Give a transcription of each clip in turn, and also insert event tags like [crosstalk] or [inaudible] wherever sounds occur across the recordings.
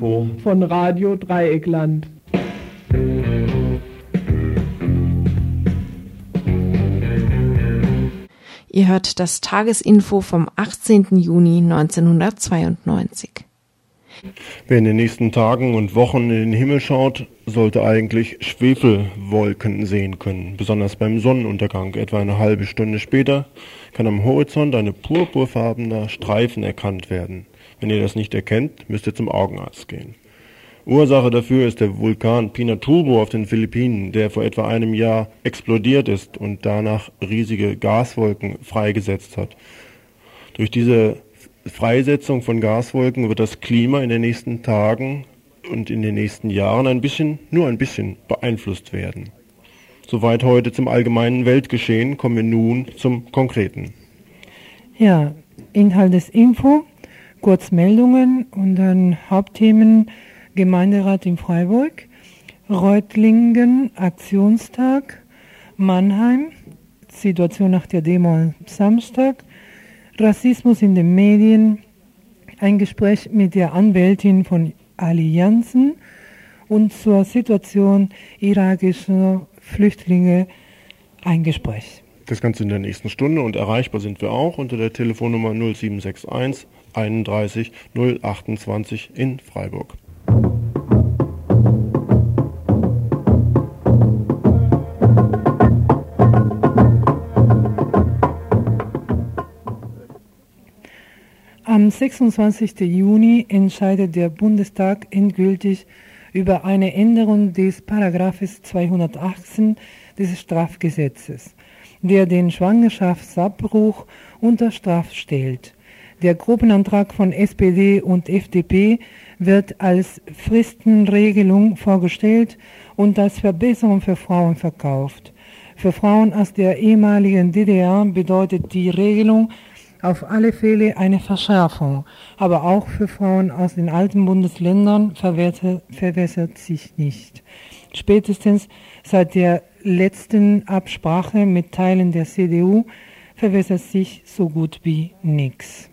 Tagesinfo von Radio Dreieckland. Ihr hört das Tagesinfo vom 18. Juni 1992. Wer in den nächsten Tagen und Wochen in den Himmel schaut, sollte eigentlich Schwefelwolken sehen können, besonders beim Sonnenuntergang. Etwa eine halbe Stunde später kann am Horizont eine purpurfarbener Streifen erkannt werden. Wenn ihr das nicht erkennt, müsst ihr zum Augenarzt gehen. Ursache dafür ist der Vulkan Pinatubo auf den Philippinen, der vor etwa einem Jahr explodiert ist und danach riesige Gaswolken freigesetzt hat. Durch diese Freisetzung von Gaswolken wird das Klima in den nächsten Tagen und in den nächsten Jahren ein bisschen, nur ein bisschen beeinflusst werden. Soweit heute zum allgemeinen Weltgeschehen, kommen wir nun zum Konkreten. Ja, Inhalt des Info, Kurzmeldungen und dann Hauptthemen. Gemeinderat in Freiburg, Reutlingen Aktionstag, Mannheim, Situation nach der Demo am Samstag, Rassismus in den Medien, ein Gespräch mit der Anwältin von Allianzen und zur Situation irakischer Flüchtlinge. Ein Gespräch. Das Ganze in der nächsten Stunde und erreichbar sind wir auch unter der Telefonnummer 0761 31 028 in Freiburg. Am 26. Juni entscheidet der Bundestag endgültig über eine Änderung des Paragraphes 218 des Strafgesetzes, der den Schwangerschaftsabbruch unter Straf stellt. Der Gruppenantrag von SPD und FDP wird als Fristenregelung vorgestellt und als Verbesserung für Frauen verkauft. Für Frauen aus der ehemaligen DDR bedeutet die Regelung auf alle Fälle eine Verschärfung, aber auch für Frauen aus den alten Bundesländern verwässert sich nicht. Spätestens seit der letzten Absprache mit Teilen der CDU verwässert sich so gut wie nichts.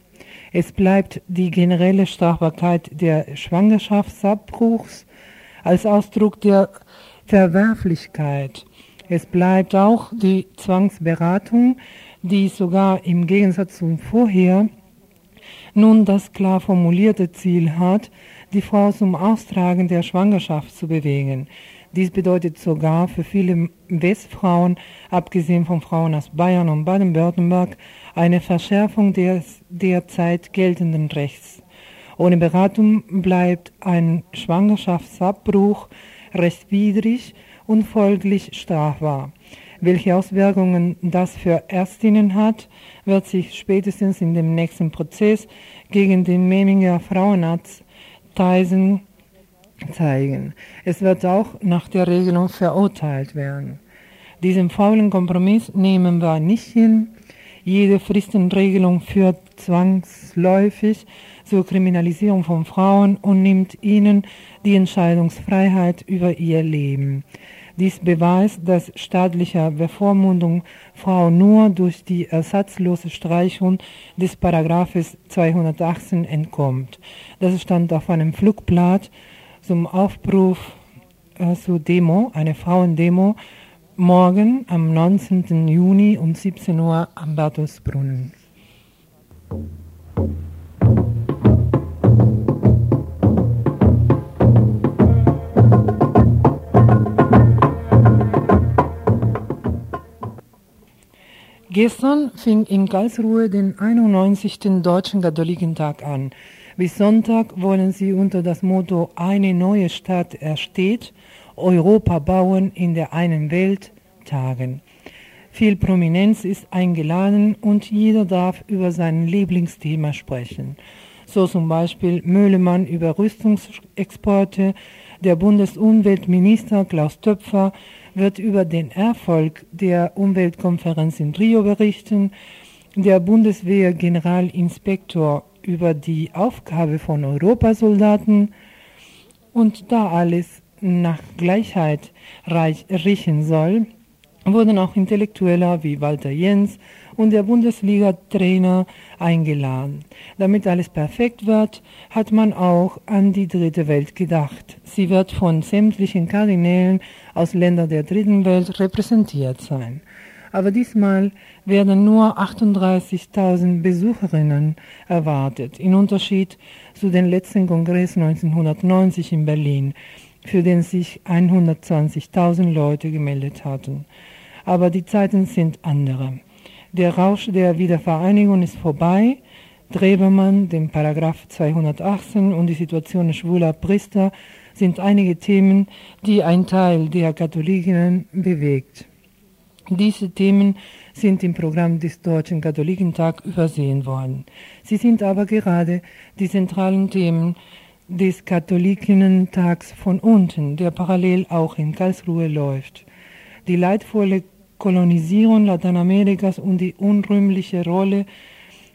Es bleibt die generelle Strafbarkeit der Schwangerschaftsabbruchs als Ausdruck der Verwerflichkeit. Es bleibt auch die Zwangsberatung, die sogar im Gegensatz zum vorher nun das klar formulierte Ziel hat, die Frau zum Austragen der Schwangerschaft zu bewegen. Dies bedeutet sogar für viele Westfrauen, abgesehen von Frauen aus Bayern und Baden-Württemberg, eine Verschärfung des derzeit geltenden Rechts. Ohne Beratung bleibt ein Schwangerschaftsabbruch rechtswidrig und folglich strafbar. Welche Auswirkungen das für Ärztinnen hat, wird sich spätestens in dem nächsten Prozess gegen den Meminger Frauenarzt Tyson zeigen. Es wird auch nach der Regelung verurteilt werden. Diesen faulen Kompromiss nehmen wir nicht hin. Jede Fristenregelung führt zwangsläufig zur Kriminalisierung von Frauen und nimmt ihnen die Entscheidungsfreiheit über ihr Leben. Dies beweist, dass staatlicher Bevormundung Frauen nur durch die ersatzlose Streichung des Paragraphes 218 entkommt. Das stand auf einem Flugblatt zum Aufruf äh, zur Demo, eine Frauendemo, morgen am 19. Juni um 17 Uhr am Bertusbrunnen. Gestern fing in Karlsruhe den 91. Deutschen Katholikentag an. Bis Sonntag wollen sie unter das Motto Eine neue Stadt ersteht, Europa bauen in der einen Welt tagen. Viel Prominenz ist eingeladen und jeder darf über sein Lieblingsthema sprechen. So zum Beispiel Möhlemann über Rüstungsexporte, der Bundesumweltminister Klaus Töpfer wird über den Erfolg der Umweltkonferenz in Rio berichten, der Bundeswehr-Generalinspektor über die Aufgabe von Europasoldaten und da alles nach Gleichheit riechen soll, wurden auch Intellektuelle wie Walter Jens und der Bundesliga-Trainer eingeladen. Damit alles perfekt wird, hat man auch an die dritte Welt gedacht. Sie wird von sämtlichen Kardinälen aus Ländern der dritten Welt repräsentiert sein. Aber diesmal werden nur 38.000 Besucherinnen erwartet, in Unterschied zu dem letzten Kongress 1990 in Berlin, für den sich 120.000 Leute gemeldet hatten. Aber die Zeiten sind andere. Der Rausch der Wiedervereinigung ist vorbei. Drebermann, dem Paragraph 218 und die Situation schwuler Priester sind einige Themen, die ein Teil der Katholiken bewegt. Diese Themen sind im Programm des Deutschen Katholikentag übersehen worden. Sie sind aber gerade die zentralen Themen des Katholikentags von unten, der parallel auch in Karlsruhe läuft. Die leidvolle Kolonisierung Lateinamerikas und die unrühmliche Rolle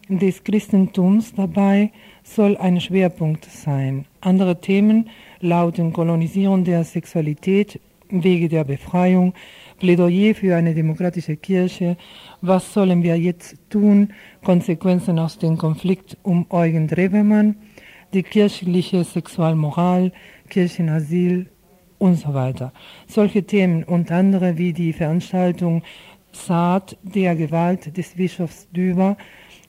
des Christentums dabei soll ein Schwerpunkt sein. Andere Themen lauten Kolonisierung der Sexualität, Wege der Befreiung, Plädoyer für eine demokratische Kirche, was sollen wir jetzt tun, Konsequenzen aus dem Konflikt um Eugen Drewemann, die kirchliche Sexualmoral, Kirchenasyl und so weiter. Solche Themen und andere wie die Veranstaltung Saat der Gewalt des Bischofs Düber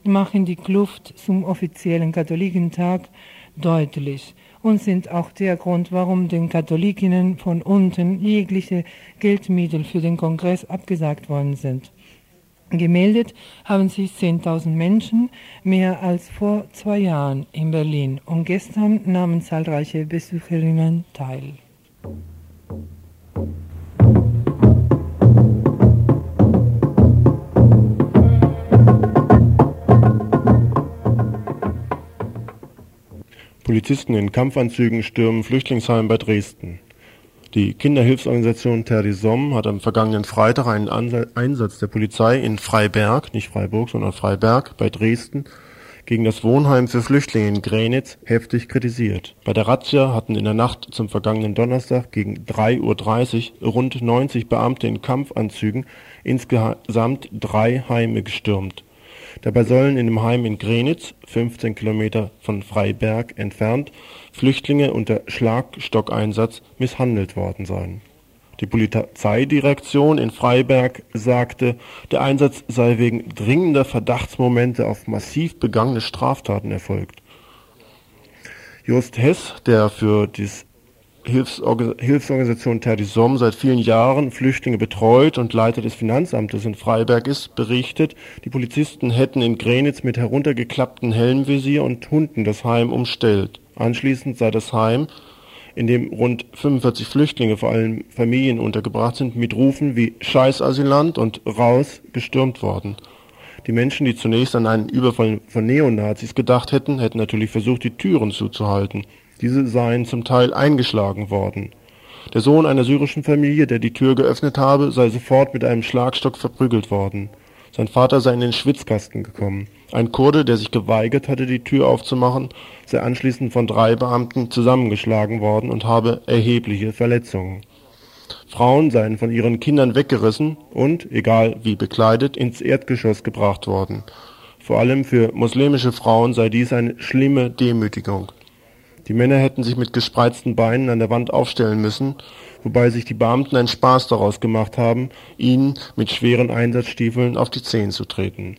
machen die Kluft zum offiziellen Katholikentag deutlich und sind auch der Grund, warum den Katholikinnen von unten jegliche Geldmittel für den Kongress abgesagt worden sind. Gemeldet haben sich 10.000 Menschen, mehr als vor zwei Jahren in Berlin, und gestern nahmen zahlreiche Besucherinnen teil. Polizisten in Kampfanzügen stürmen Flüchtlingsheim bei Dresden. Die Kinderhilfsorganisation Terre des hat am vergangenen Freitag einen Einsatz der Polizei in Freiberg, nicht Freiburg, sondern Freiberg bei Dresden, gegen das Wohnheim für Flüchtlinge in Grenitz heftig kritisiert. Bei der Razzia hatten in der Nacht zum vergangenen Donnerstag gegen 3.30 Uhr rund 90 Beamte in Kampfanzügen insgesamt drei Heime gestürmt Dabei sollen in dem Heim in Grenitz, 15 Kilometer von Freiberg entfernt, Flüchtlinge unter Schlagstockeinsatz misshandelt worden sein. Die Polizeidirektion in Freiberg sagte, der Einsatz sei wegen dringender Verdachtsmomente auf massiv begangene Straftaten erfolgt. Just Hess, der für das Hilfsorgan Hilfsorganisation Hommes seit vielen Jahren Flüchtlinge betreut und Leiter des Finanzamtes in Freiberg ist, berichtet, die Polizisten hätten in Grenitz mit heruntergeklappten Helmvisier und Hunden das Heim umstellt. Anschließend sei das Heim, in dem rund 45 Flüchtlinge, vor allem Familien, untergebracht sind, mit Rufen wie Scheiß Asylant und Raus gestürmt worden. Die Menschen, die zunächst an einen Überfall von Neonazis gedacht hätten, hätten natürlich versucht, die Türen zuzuhalten. Diese seien zum Teil eingeschlagen worden. Der Sohn einer syrischen Familie, der die Tür geöffnet habe, sei sofort mit einem Schlagstock verprügelt worden. Sein Vater sei in den Schwitzkasten gekommen. Ein Kurde, der sich geweigert hatte, die Tür aufzumachen, sei anschließend von drei Beamten zusammengeschlagen worden und habe erhebliche Verletzungen. Frauen seien von ihren Kindern weggerissen und, egal wie bekleidet, ins Erdgeschoss gebracht worden. Vor allem für muslimische Frauen sei dies eine schlimme Demütigung. Die Männer hätten sich mit gespreizten Beinen an der Wand aufstellen müssen, wobei sich die Beamten einen Spaß daraus gemacht haben, ihnen mit schweren Einsatzstiefeln auf die Zehen zu treten.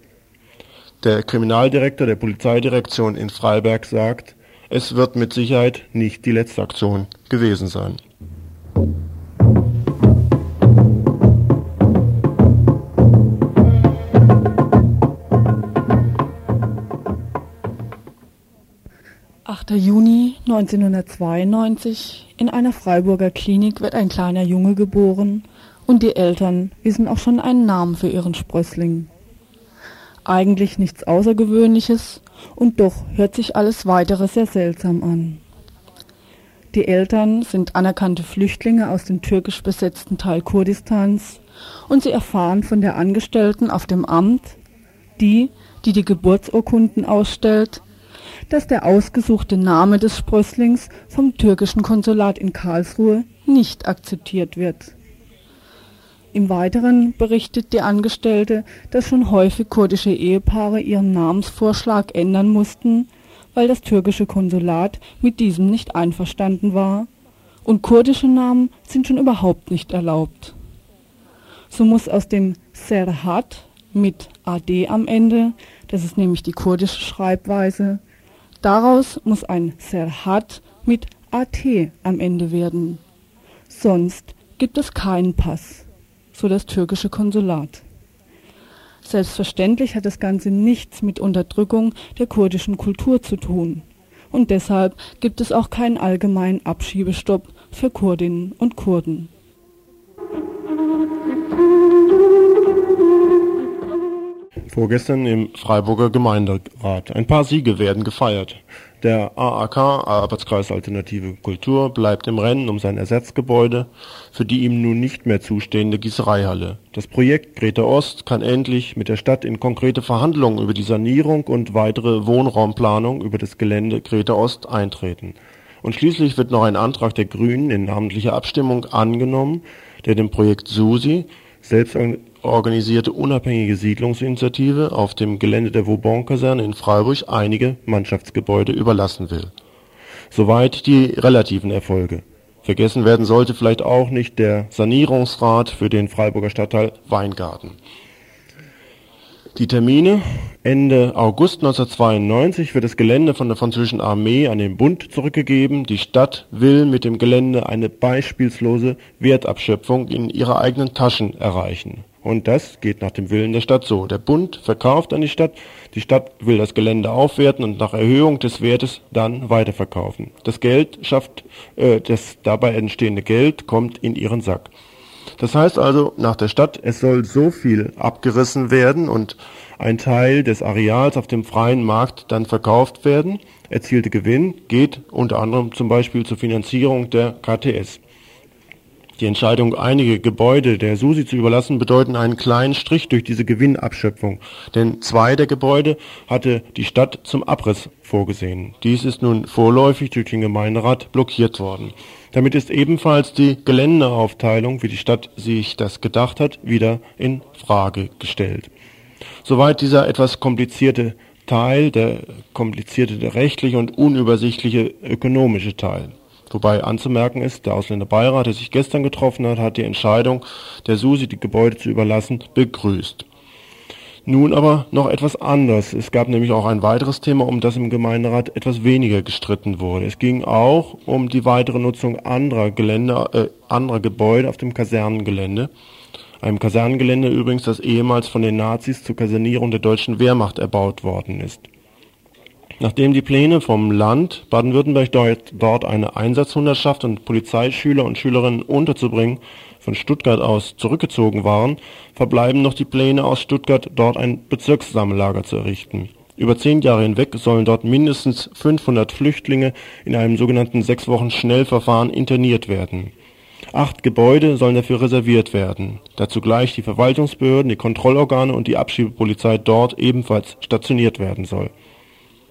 Der Kriminaldirektor der Polizeidirektion in Freiberg sagt, es wird mit Sicherheit nicht die letzte Aktion gewesen sein. 8. Juni 1992 in einer Freiburger Klinik wird ein kleiner Junge geboren und die Eltern wissen auch schon einen Namen für ihren Sprössling. Eigentlich nichts Außergewöhnliches und doch hört sich alles weitere sehr seltsam an. Die Eltern sind anerkannte Flüchtlinge aus dem türkisch besetzten Teil Kurdistans und sie erfahren von der Angestellten auf dem Amt, die, die die Geburtsurkunden ausstellt, dass der ausgesuchte Name des Sprösslings vom türkischen Konsulat in Karlsruhe nicht akzeptiert wird. Im Weiteren berichtet die Angestellte, dass schon häufig kurdische Ehepaare ihren Namensvorschlag ändern mussten, weil das türkische Konsulat mit diesem nicht einverstanden war, und kurdische Namen sind schon überhaupt nicht erlaubt. So muss aus dem Serhat mit AD am Ende, das ist nämlich die kurdische Schreibweise, daraus muss ein Serhat mit AT am Ende werden. Sonst gibt es keinen Pass so das türkische Konsulat. Selbstverständlich hat das Ganze nichts mit Unterdrückung der kurdischen Kultur zu tun. Und deshalb gibt es auch keinen allgemeinen Abschiebestopp für Kurdinnen und Kurden. Vorgestern im Freiburger Gemeinderat. Ein paar Siege werden gefeiert. Der AAK, Arbeitskreis Alternative Kultur, bleibt im Rennen um sein Ersatzgebäude für die ihm nun nicht mehr zustehende Gießereihalle. Das Projekt Greta Ost kann endlich mit der Stadt in konkrete Verhandlungen über die Sanierung und weitere Wohnraumplanung über das Gelände Greta Ost eintreten. Und schließlich wird noch ein Antrag der Grünen in namentlicher Abstimmung angenommen, der dem Projekt SUSI, selbstorganisierte unabhängige Siedlungsinitiative auf dem Gelände der Vauban-Kaserne in Freiburg einige Mannschaftsgebäude überlassen will. Soweit die relativen Erfolge. Vergessen werden sollte vielleicht auch nicht der Sanierungsrat für den Freiburger Stadtteil Weingarten. Die Termine Ende August 1992 wird das Gelände von der französischen Armee an den Bund zurückgegeben. Die Stadt will mit dem Gelände eine beispielslose Wertabschöpfung in ihre eigenen Taschen erreichen und das geht nach dem Willen der Stadt so. Der Bund verkauft an die Stadt, die Stadt will das Gelände aufwerten und nach Erhöhung des Wertes dann weiterverkaufen. Das Geld schafft, äh, das dabei entstehende Geld kommt in ihren Sack. Das heißt also nach der Stadt, es soll so viel abgerissen werden und ein Teil des Areals auf dem freien Markt dann verkauft werden. Erzielte Gewinn geht unter anderem zum Beispiel zur Finanzierung der KTS. Die Entscheidung, einige Gebäude der SUSI zu überlassen, bedeuten einen kleinen Strich durch diese Gewinnabschöpfung, denn zwei der Gebäude hatte die Stadt zum Abriss vorgesehen. Dies ist nun vorläufig durch den Gemeinderat blockiert worden. Damit ist ebenfalls die Geländeaufteilung, wie die Stadt sich das gedacht hat, wieder in Frage gestellt. Soweit dieser etwas komplizierte Teil, der komplizierte der rechtliche und unübersichtliche ökonomische Teil. Wobei anzumerken ist, der Ausländerbeirat, der sich gestern getroffen hat, hat die Entscheidung der SUSI, die Gebäude zu überlassen, begrüßt. Nun aber noch etwas anders. Es gab nämlich auch ein weiteres Thema, um das im Gemeinderat etwas weniger gestritten wurde. Es ging auch um die weitere Nutzung anderer Gelände, äh, anderer Gebäude auf dem Kasernengelände. Einem Kasernengelände übrigens, das ehemals von den Nazis zur Kasernierung der deutschen Wehrmacht erbaut worden ist. Nachdem die Pläne vom Land Baden-Württemberg dort eine Einsatzhundertschaft und Polizeischüler und Schülerinnen unterzubringen von Stuttgart aus zurückgezogen waren, verbleiben noch die Pläne aus Stuttgart, dort ein Bezirkssammellager zu errichten. Über zehn Jahre hinweg sollen dort mindestens 500 Flüchtlinge in einem sogenannten sechs Wochen Schnellverfahren interniert werden. Acht Gebäude sollen dafür reserviert werden, da zugleich die Verwaltungsbehörden, die Kontrollorgane und die Abschiebepolizei dort ebenfalls stationiert werden soll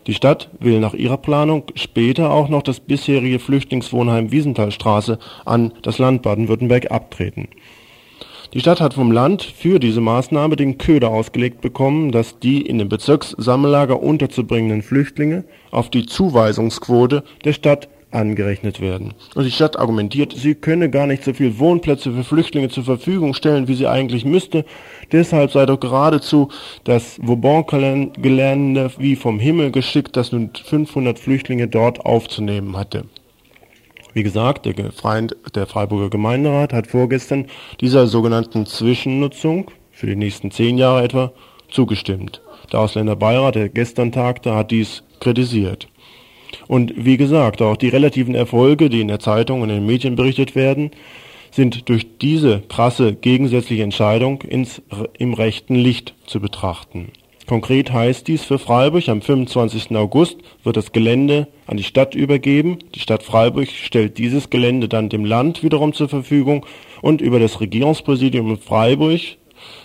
die Stadt will nach ihrer Planung später auch noch das bisherige Flüchtlingswohnheim Wiesenthalstraße an das Land Baden-Württemberg abtreten. Die Stadt hat vom Land für diese Maßnahme den Köder ausgelegt bekommen, dass die in dem Bezirkssammellager unterzubringenden Flüchtlinge auf die Zuweisungsquote der Stadt angerechnet werden. Und die Stadt argumentiert, sie könne gar nicht so viel Wohnplätze für Flüchtlinge zur Verfügung stellen, wie sie eigentlich müsste. Deshalb sei doch geradezu das Vauban-Gelände wie vom Himmel geschickt, das nun 500 Flüchtlinge dort aufzunehmen hatte. Wie gesagt, der, Freund, der Freiburger Gemeinderat hat vorgestern dieser sogenannten Zwischennutzung für die nächsten zehn Jahre etwa zugestimmt. Der Ausländerbeirat, der gestern tagte, hat dies kritisiert. Und wie gesagt, auch die relativen Erfolge, die in der Zeitung und in den Medien berichtet werden, sind durch diese krasse gegensätzliche Entscheidung ins, im rechten Licht zu betrachten. Konkret heißt dies für Freiburg, am 25. August wird das Gelände an die Stadt übergeben. Die Stadt Freiburg stellt dieses Gelände dann dem Land wiederum zur Verfügung und über das Regierungspräsidium in Freiburg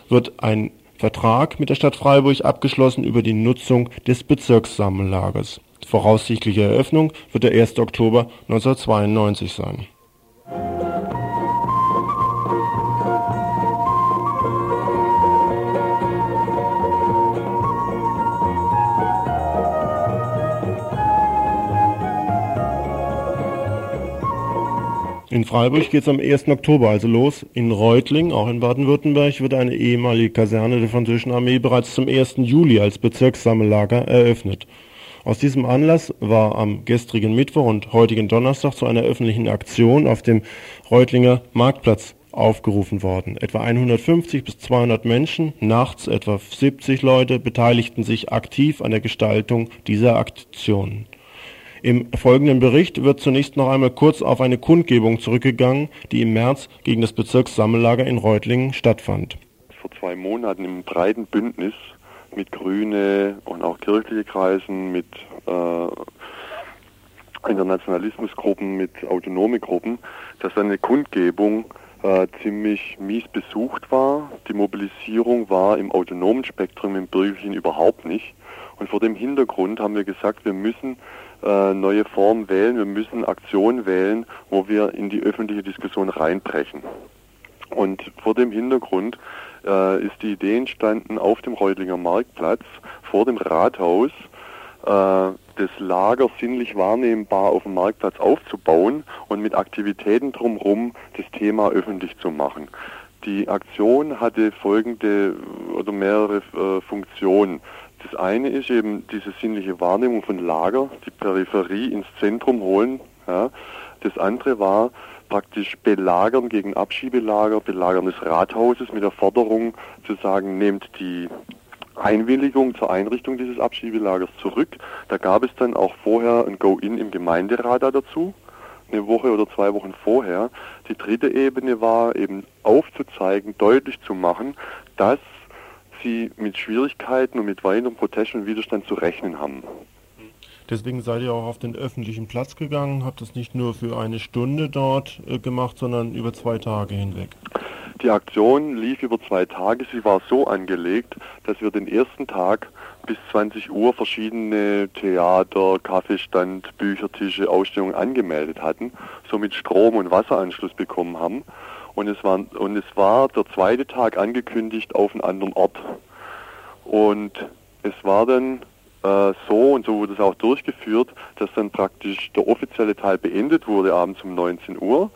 wird ein Vertrag mit der Stadt Freiburg abgeschlossen über die Nutzung des Bezirkssammellagers. Voraussichtliche Eröffnung wird der 1. Oktober 1992 sein. In Freiburg geht es am 1. Oktober also los. In Reutling, auch in Baden-Württemberg, wird eine ehemalige Kaserne der französischen Armee bereits zum 1. Juli als Bezirkssammellager eröffnet. Aus diesem Anlass war am gestrigen Mittwoch und heutigen Donnerstag zu einer öffentlichen Aktion auf dem Reutlinger Marktplatz aufgerufen worden. Etwa 150 bis 200 Menschen, nachts etwa 70 Leute, beteiligten sich aktiv an der Gestaltung dieser Aktion. Im folgenden Bericht wird zunächst noch einmal kurz auf eine Kundgebung zurückgegangen, die im März gegen das Bezirkssammellager in Reutlingen stattfand. Vor zwei Monaten im breiten Bündnis mit Grüne und auch kirchliche Kreisen, mit äh, Internationalismusgruppen, mit autonome Gruppen, dass eine Kundgebung äh, ziemlich mies besucht war. Die Mobilisierung war im autonomen Spektrum, im bürgerlichen überhaupt nicht. Und vor dem Hintergrund haben wir gesagt, wir müssen äh, neue Formen wählen, wir müssen Aktionen wählen, wo wir in die öffentliche Diskussion reinbrechen. Und vor dem Hintergrund äh, ist die Idee entstanden, auf dem Reutlinger Marktplatz vor dem Rathaus äh, das Lager sinnlich wahrnehmbar auf dem Marktplatz aufzubauen und mit Aktivitäten drumherum das Thema öffentlich zu machen. Die Aktion hatte folgende oder mehrere äh, Funktionen. Das eine ist eben diese sinnliche Wahrnehmung von Lager, die Peripherie ins Zentrum holen. Ja. Das andere war praktisch Belagern gegen Abschiebelager, Belagern des Rathauses mit der Forderung zu sagen, nehmt die Einwilligung zur Einrichtung dieses Abschiebelagers zurück. Da gab es dann auch vorher ein Go-In im Gemeinderat dazu, eine Woche oder zwei Wochen vorher. Die dritte Ebene war eben aufzuzeigen, deutlich zu machen, dass sie mit Schwierigkeiten und mit weiterem Protest und Widerstand zu rechnen haben. Deswegen seid ihr auch auf den öffentlichen Platz gegangen, habt das nicht nur für eine Stunde dort äh, gemacht, sondern über zwei Tage hinweg. Die Aktion lief über zwei Tage. Sie war so angelegt, dass wir den ersten Tag bis 20 Uhr verschiedene Theater, Kaffeestand, Büchertische, Ausstellungen angemeldet hatten, somit Strom- und Wasseranschluss bekommen haben. Und es, war, und es war der zweite Tag angekündigt auf einen anderen Ort. Und es war dann äh, so, und so wurde es auch durchgeführt, dass dann praktisch der offizielle Teil beendet wurde abends um 19 Uhr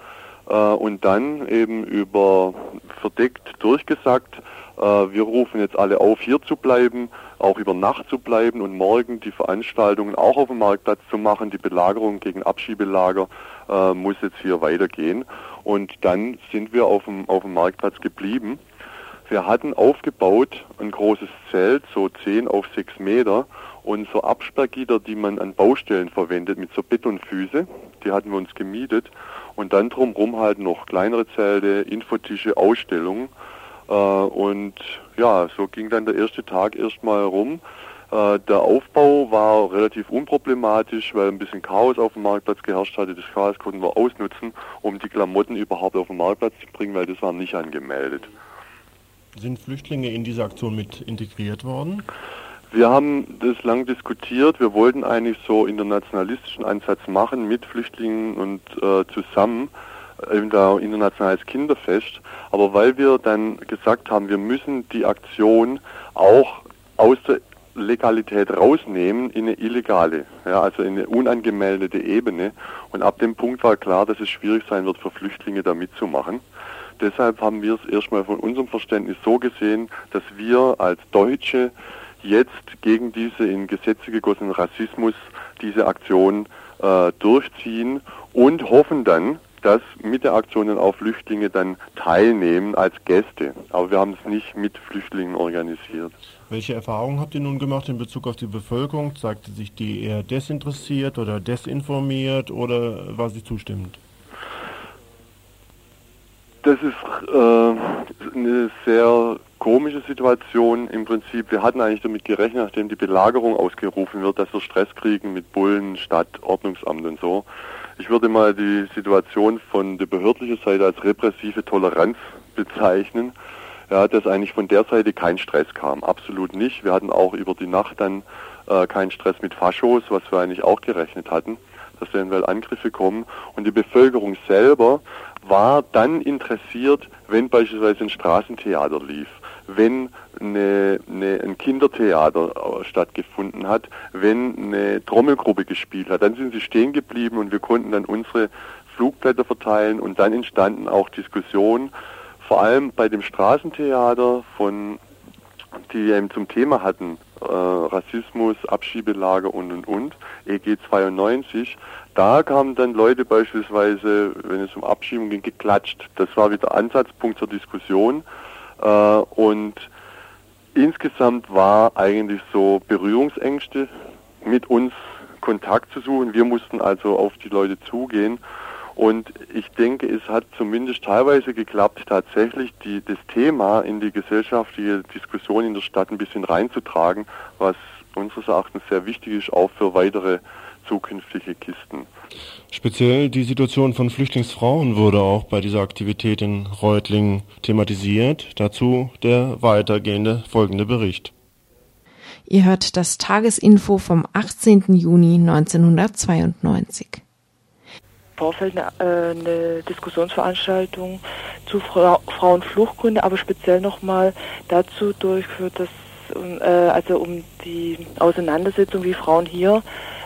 äh, und dann eben über verdeckt durchgesagt, äh, wir rufen jetzt alle auf, hier zu bleiben, auch über Nacht zu bleiben und morgen die Veranstaltungen auch auf dem Marktplatz zu machen. Die Belagerung gegen Abschiebelager äh, muss jetzt hier weitergehen. Und dann sind wir auf dem, auf dem Marktplatz geblieben. Wir hatten aufgebaut ein großes Zelt, so 10 auf 6 Meter und so Absperrgitter, die man an Baustellen verwendet mit so Betonfüße, die hatten wir uns gemietet und dann drumherum halt noch kleinere Zelte, Infotische, Ausstellungen äh, und ja, so ging dann der erste Tag erstmal rum. Äh, der Aufbau war relativ unproblematisch, weil ein bisschen Chaos auf dem Marktplatz geherrscht hatte. Das Chaos konnten wir ausnutzen, um die Klamotten überhaupt auf den Marktplatz zu bringen, weil das war nicht angemeldet. Sind Flüchtlinge in diese Aktion mit integriert worden? Wir haben das lang diskutiert. Wir wollten eigentlich so internationalistischen Ansatz machen mit Flüchtlingen und äh, zusammen eben da internationales Kinderfest. Aber weil wir dann gesagt haben, wir müssen die Aktion auch aus der Legalität rausnehmen in eine illegale, ja, also in eine unangemeldete Ebene. Und ab dem Punkt war klar, dass es schwierig sein wird für Flüchtlinge da mitzumachen. Deshalb haben wir es erstmal von unserem Verständnis so gesehen, dass wir als Deutsche jetzt gegen diese in Gesetze gegossenen Rassismus diese Aktion äh, durchziehen und hoffen dann, dass mit der Aktion dann auch Flüchtlinge dann teilnehmen als Gäste. Aber wir haben es nicht mit Flüchtlingen organisiert. Welche Erfahrungen habt ihr nun gemacht in Bezug auf die Bevölkerung? Zeigte sich die eher desinteressiert oder desinformiert oder war sie zustimmend? Das ist äh, eine sehr komische Situation im Prinzip. Wir hatten eigentlich damit gerechnet, nachdem die Belagerung ausgerufen wird, dass wir Stress kriegen mit Bullen, Stadt, Ordnungsamt und so. Ich würde mal die Situation von der behördlichen Seite als repressive Toleranz bezeichnen. Ja, dass eigentlich von der Seite kein Stress kam. Absolut nicht. Wir hatten auch über die Nacht dann äh, keinen Stress mit Faschos, was wir eigentlich auch gerechnet hatten, dass eventuell Angriffe kommen. Und die Bevölkerung selber war dann interessiert, wenn beispielsweise ein Straßentheater lief, wenn eine, eine, ein Kindertheater stattgefunden hat, wenn eine Trommelgruppe gespielt hat. Dann sind sie stehen geblieben und wir konnten dann unsere Flugblätter verteilen und dann entstanden auch Diskussionen, vor allem bei dem Straßentheater von die eben zum Thema hatten, äh, Rassismus, Abschiebelager und und und, EG 92, da kamen dann Leute beispielsweise, wenn es um Abschiebung ging, geklatscht. Das war wieder Ansatzpunkt zur Diskussion. Äh, und insgesamt war eigentlich so Berührungsängste mit uns Kontakt zu suchen. Wir mussten also auf die Leute zugehen. Und ich denke, es hat zumindest teilweise geklappt, tatsächlich die, das Thema in die gesellschaftliche Diskussion in der Stadt ein bisschen reinzutragen, was unseres Erachtens sehr wichtig ist, auch für weitere zukünftige Kisten. Speziell die Situation von Flüchtlingsfrauen wurde auch bei dieser Aktivität in Reutlingen thematisiert. Dazu der weitergehende folgende Bericht. Ihr hört das Tagesinfo vom 18. Juni 1992. Vorfeld eine, äh, eine Diskussionsveranstaltung zu Fra Frauenfluchtgründe, aber speziell nochmal dazu durchgeführt, dass äh, also um die Auseinandersetzung, wie Frauen hier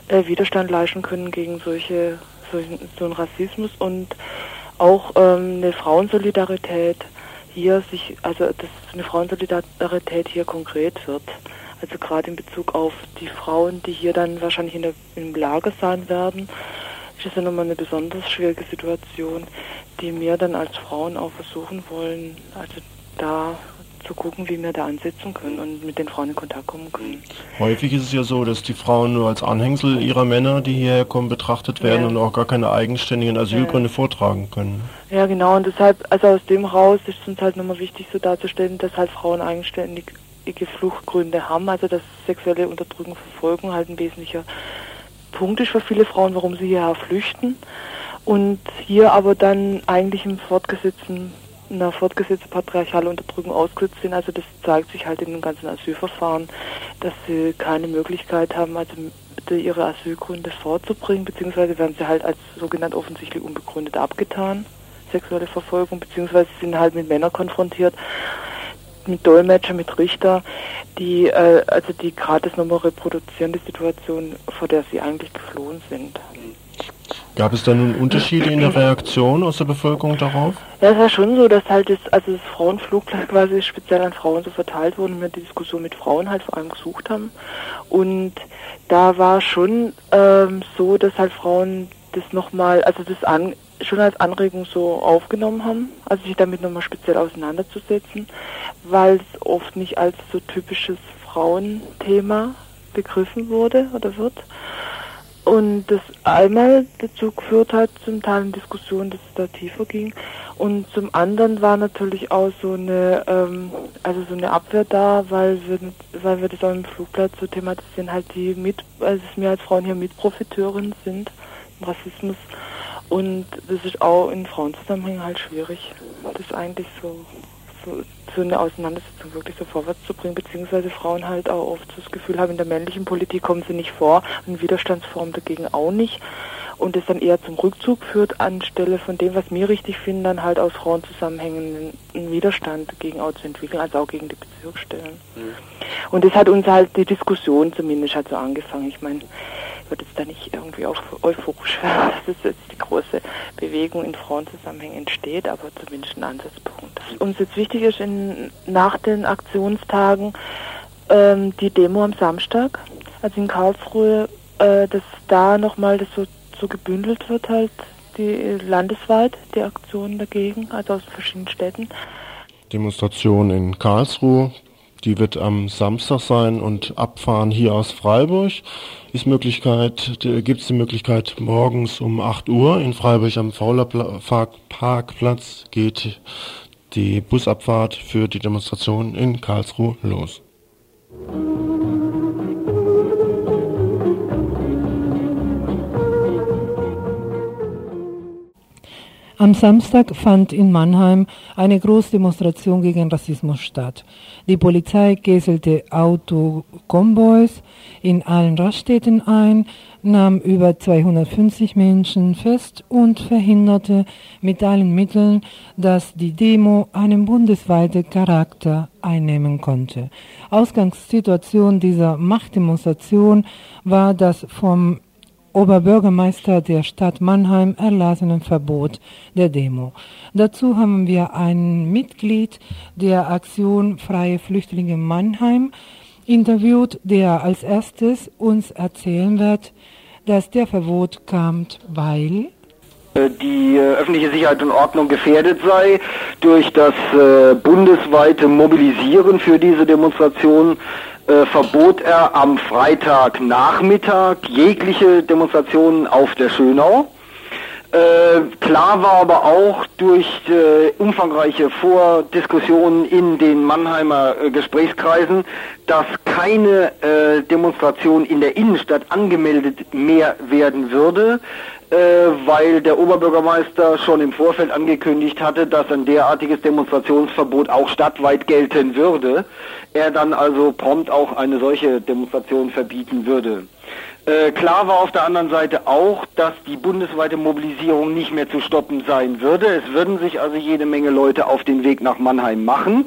äh, Widerstand leisten können gegen solche, solchen, so einen Rassismus und auch ähm, eine Frauensolidarität hier sich, also dass eine Frauensolidarität hier konkret wird. Also gerade in Bezug auf die Frauen, die hier dann wahrscheinlich in der, im Lager sein werden, ist das ja nochmal eine besonders schwierige Situation, die wir dann als Frauen auch versuchen wollen, also da zu gucken, wie wir da ansetzen können und mit den Frauen in Kontakt kommen können. Häufig ist es ja so, dass die Frauen nur als Anhängsel ihrer Männer, die hierher kommen, betrachtet werden ja. und auch gar keine eigenständigen Asylgründe ja. vortragen können. Ja, genau. Und deshalb, also aus dem raus ist es uns halt nochmal wichtig, so darzustellen, dass halt Frauen eigenständige Fluchtgründe haben, also dass sexuelle Unterdrückung, Verfolgung halt ein wesentlicher Punkt ist für viele Frauen, warum sie hierher flüchten. Und hier aber dann eigentlich im fortgesetzten einer fortgesetzten patriarchalen Unterdrückung ausgesetzt sind. Also das zeigt sich halt in den ganzen Asylverfahren, dass sie keine Möglichkeit haben, also ihre Asylgründe vorzubringen, beziehungsweise werden sie halt als sogenannt offensichtlich unbegründet abgetan, sexuelle Verfolgung, beziehungsweise sind halt mit Männern konfrontiert, mit Dolmetscher, mit Richter, die äh, also die das nochmal reproduzieren, die Situation, vor der sie eigentlich geflohen sind. Gab es da nun Unterschiede in der Reaktion aus der Bevölkerung darauf? Ja, es war schon so, dass halt das, also das Frauenflugzeug [laughs] quasi speziell an Frauen so verteilt wurde und wir die Diskussion mit Frauen halt vor allem gesucht haben. Und da war schon ähm, so, dass halt Frauen das nochmal, also das an, schon als Anregung so aufgenommen haben, also sich damit nochmal speziell auseinanderzusetzen, weil es oft nicht als so typisches Frauenthema begriffen wurde oder wird. Und das einmal dazu geführt hat, zum Teil in Diskussionen, dass es da tiefer ging. Und zum anderen war natürlich auch so eine, ähm, also so eine Abwehr da, weil wir, weil wir das auch im Flugplatz so thematisieren, halt die mit, also wir als Frauen hier Mitprofiteurinnen sind im Rassismus. Und das ist auch in Frauenzusammenhängen halt schwierig, das eigentlich so so, so eine Auseinandersetzung wirklich so vorwärts zu bringen, beziehungsweise Frauen halt auch oft das Gefühl haben, in der männlichen Politik kommen sie nicht vor, in Widerstandsform dagegen auch nicht und es dann eher zum Rückzug führt, anstelle von dem, was mir richtig finden, dann halt aus Frauenzusammenhängen einen Widerstand gegen auch zu entwickeln, also auch gegen die Bezirksstellen. Mhm. Und das hat uns halt die Diskussion zumindest halt so angefangen. Ich meine, wird jetzt da nicht irgendwie auch euphorisch werden, [laughs] dass es jetzt die große Bewegung in Frauenzusammenhängen entsteht, aber zumindest ein Ansatzpunkt. Uns jetzt wichtig ist in, nach den Aktionstagen ähm, die Demo am Samstag, also in Karlsruhe, äh, dass da nochmal das so, so gebündelt wird halt, die landesweit, die Aktionen dagegen, also aus verschiedenen Städten. Demonstration in Karlsruhe, die wird am Samstag sein und abfahren hier aus Freiburg. Ist Möglichkeit, gibt es die Möglichkeit morgens um 8 Uhr in Freiburg am Fauler Parkplatz geht die Busabfahrt für die Demonstration in Karlsruhe los. Am Samstag fand in Mannheim eine Großdemonstration gegen Rassismus statt. Die Polizei kesselte Autokonvois in allen Raststätten ein, nahm über 250 Menschen fest und verhinderte mit allen Mitteln, dass die Demo einen bundesweiten Charakter einnehmen konnte. Ausgangssituation dieser Machtdemonstration war das vom Oberbürgermeister der Stadt Mannheim erlassenen Verbot der Demo. Dazu haben wir ein Mitglied der Aktion Freie Flüchtlinge Mannheim interviewt, der als erstes uns erzählen wird, dass der Verbot kam, weil die äh, öffentliche Sicherheit und Ordnung gefährdet sei durch das äh, bundesweite Mobilisieren für diese Demonstration äh, verbot er am Freitagnachmittag jegliche Demonstrationen auf der Schönau. Äh, klar war aber auch durch äh, umfangreiche Vordiskussionen in den Mannheimer äh, Gesprächskreisen, dass keine äh, Demonstration in der Innenstadt angemeldet mehr werden würde, äh, weil der Oberbürgermeister schon im Vorfeld angekündigt hatte, dass ein derartiges Demonstrationsverbot auch stadtweit gelten würde. Er dann also prompt auch eine solche Demonstration verbieten würde. Äh, klar war auf der anderen Seite auch, dass die bundesweite Mobilisierung nicht mehr zu stoppen sein würde. Es würden sich also jede Menge Leute auf den Weg nach Mannheim machen,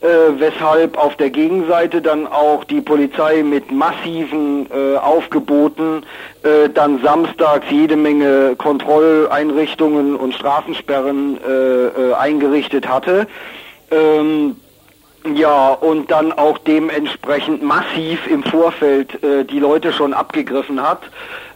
äh, weshalb auf der Gegenseite dann auch die Polizei mit massiven äh, Aufgeboten äh, dann samstags jede Menge Kontrolleinrichtungen und Straßensperren äh, äh, eingerichtet hatte. Ähm, ja, und dann auch dementsprechend massiv im Vorfeld die Leute schon abgegriffen hat.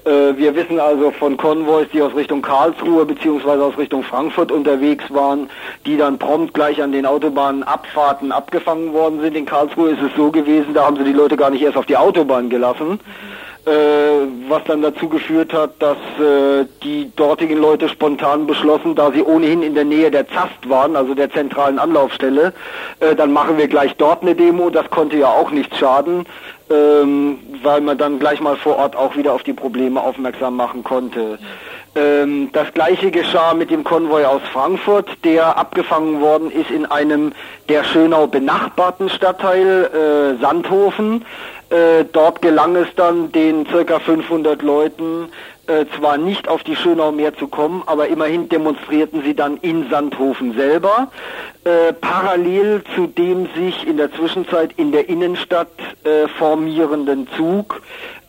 Äh, wir wissen also von Konvois, die aus Richtung Karlsruhe beziehungsweise aus Richtung Frankfurt unterwegs waren, die dann prompt gleich an den Autobahnabfahrten abgefangen worden sind. In Karlsruhe ist es so gewesen, da haben sie die Leute gar nicht erst auf die Autobahn gelassen. Mhm was dann dazu geführt hat, dass äh, die dortigen Leute spontan beschlossen, da sie ohnehin in der Nähe der ZAST waren, also der zentralen Anlaufstelle, äh, dann machen wir gleich dort eine Demo. Das konnte ja auch nichts schaden, ähm, weil man dann gleich mal vor Ort auch wieder auf die Probleme aufmerksam machen konnte. Ähm, das gleiche geschah mit dem Konvoi aus Frankfurt, der abgefangen worden ist in einem der Schönau benachbarten Stadtteil äh, Sandhofen. Äh, dort gelang es dann den circa 500 Leuten äh, zwar nicht auf die Schönau mehr zu kommen, aber immerhin demonstrierten sie dann in Sandhofen selber. Äh, parallel zu dem sich in der Zwischenzeit in der Innenstadt äh, formierenden Zug,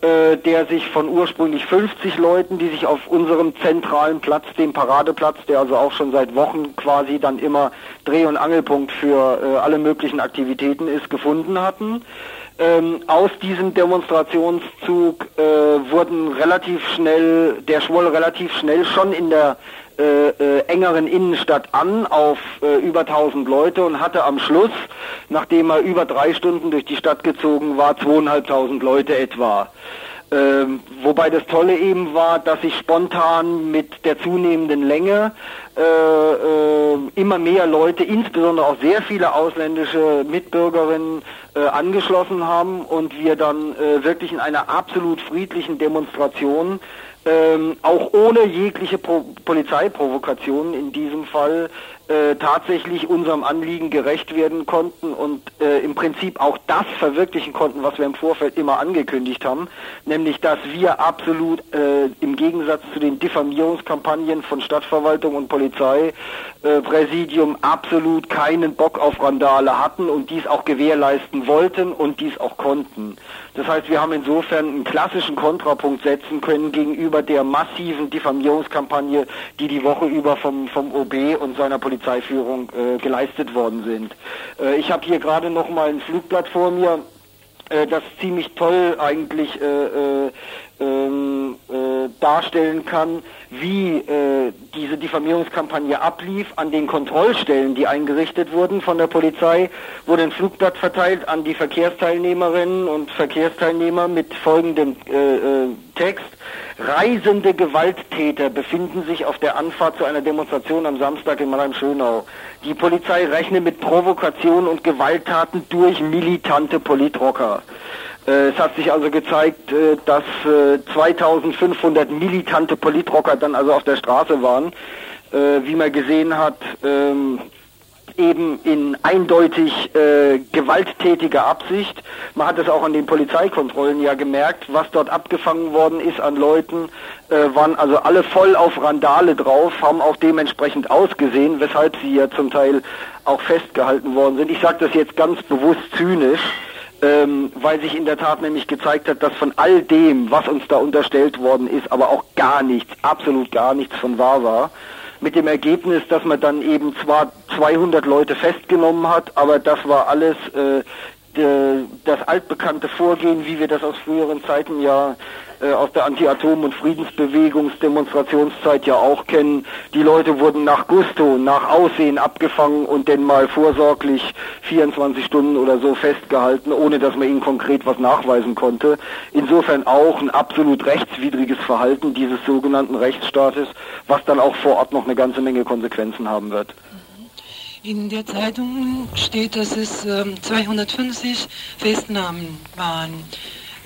äh, der sich von ursprünglich 50 Leuten, die sich auf unserem zentralen Platz, dem Paradeplatz, der also auch schon seit Wochen quasi dann immer Dreh- und Angelpunkt für äh, alle möglichen Aktivitäten ist, gefunden hatten. Ähm, aus diesem Demonstrationszug äh, wurden relativ schnell, der schwoll relativ schnell schon in der äh, äh, engeren Innenstadt an auf äh, über 1000 Leute und hatte am Schluss, nachdem er über drei Stunden durch die Stadt gezogen war, zweieinhalbtausend Leute etwa. Ähm, wobei das Tolle eben war, dass sich spontan mit der zunehmenden Länge äh, äh, immer mehr Leute, insbesondere auch sehr viele ausländische Mitbürgerinnen, äh, angeschlossen haben und wir dann äh, wirklich in einer absolut friedlichen Demonstration ähm, auch ohne jegliche Pro Polizeiprovokation in diesem Fall äh, tatsächlich unserem Anliegen gerecht werden konnten und äh, im Prinzip auch das verwirklichen konnten, was wir im Vorfeld immer angekündigt haben, nämlich dass wir absolut äh, im Gegensatz zu den Diffamierungskampagnen von Stadtverwaltung und Polizei, äh, absolut keinen Bock auf Randale hatten und dies auch gewährleisten wollten und dies auch konnten. Das heißt, wir haben insofern einen klassischen Kontrapunkt setzen können gegenüber der massiven Diffamierungskampagne, die die Woche über vom, vom OB und seiner Polizeiführung äh, geleistet worden sind. Äh, ich habe hier gerade noch mal ein Flugblatt vor mir, äh, das ziemlich toll eigentlich äh, äh, ähm, äh, darstellen kann, wie äh, diese Diffamierungskampagne ablief. An den Kontrollstellen, die eingerichtet wurden von der Polizei, wurde ein Flugblatt verteilt an die Verkehrsteilnehmerinnen und Verkehrsteilnehmer mit folgendem äh, äh, Text. Reisende Gewalttäter befinden sich auf der Anfahrt zu einer Demonstration am Samstag in Mannheim-Schönau. Die Polizei rechne mit Provokation und Gewalttaten durch militante Politrocker. Äh, es hat sich also gezeigt, äh, dass 2500 äh, militante Politrocker dann also auf der Straße waren. Wie man gesehen hat, ähm, eben in eindeutig gewalttätiger Absicht. Man hat es auch an den Polizeikontrollen ja gemerkt, was dort abgefangen worden ist an Leuten, waren also alle voll auf Randale drauf, haben auch dementsprechend ausgesehen, weshalb sie ja zum Teil auch festgehalten worden sind. Ich sage das jetzt ganz bewusst zynisch, ähm, weil sich in der Tat nämlich gezeigt hat, dass von all dem, was uns da unterstellt worden ist, aber auch gar nichts, absolut gar nichts von wahr war. Mit dem Ergebnis, dass man dann eben zwar 200 Leute festgenommen hat, aber das war alles äh, das altbekannte Vorgehen, wie wir das aus früheren Zeiten ja äh, aus der Anti-Atom- und Friedensbewegungsdemonstrationszeit ja auch kennen. Die Leute wurden nach Gusto, nach Aussehen abgefangen und dann mal vorsorglich 24 Stunden oder so festgehalten, ohne dass man ihnen konkret was nachweisen konnte. Insofern auch ein absolut rechtswidriges Verhalten dieses sogenannten Rechtsstaates, was dann auch vor Ort noch eine ganze Menge Konsequenzen haben wird. In der Zeitung steht, dass es äh, 250 Festnahmen waren.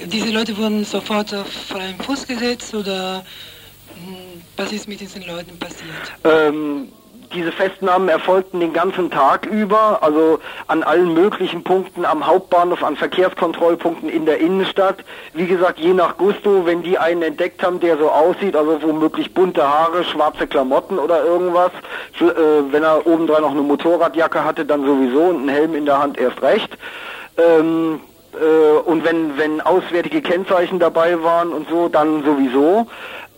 Diese Leute wurden sofort auf freien Fuß gesetzt oder hm, was ist mit diesen Leuten passiert? Ähm, diese Festnahmen erfolgten den ganzen Tag über, also an allen möglichen Punkten am Hauptbahnhof, an Verkehrskontrollpunkten in der Innenstadt. Wie gesagt, je nach Gusto, wenn die einen entdeckt haben, der so aussieht, also womöglich bunte Haare, schwarze Klamotten oder irgendwas, äh, wenn er obendrein noch eine Motorradjacke hatte, dann sowieso und einen Helm in der Hand erst recht. Ähm, äh, und wenn, wenn auswärtige Kennzeichen dabei waren und so, dann sowieso.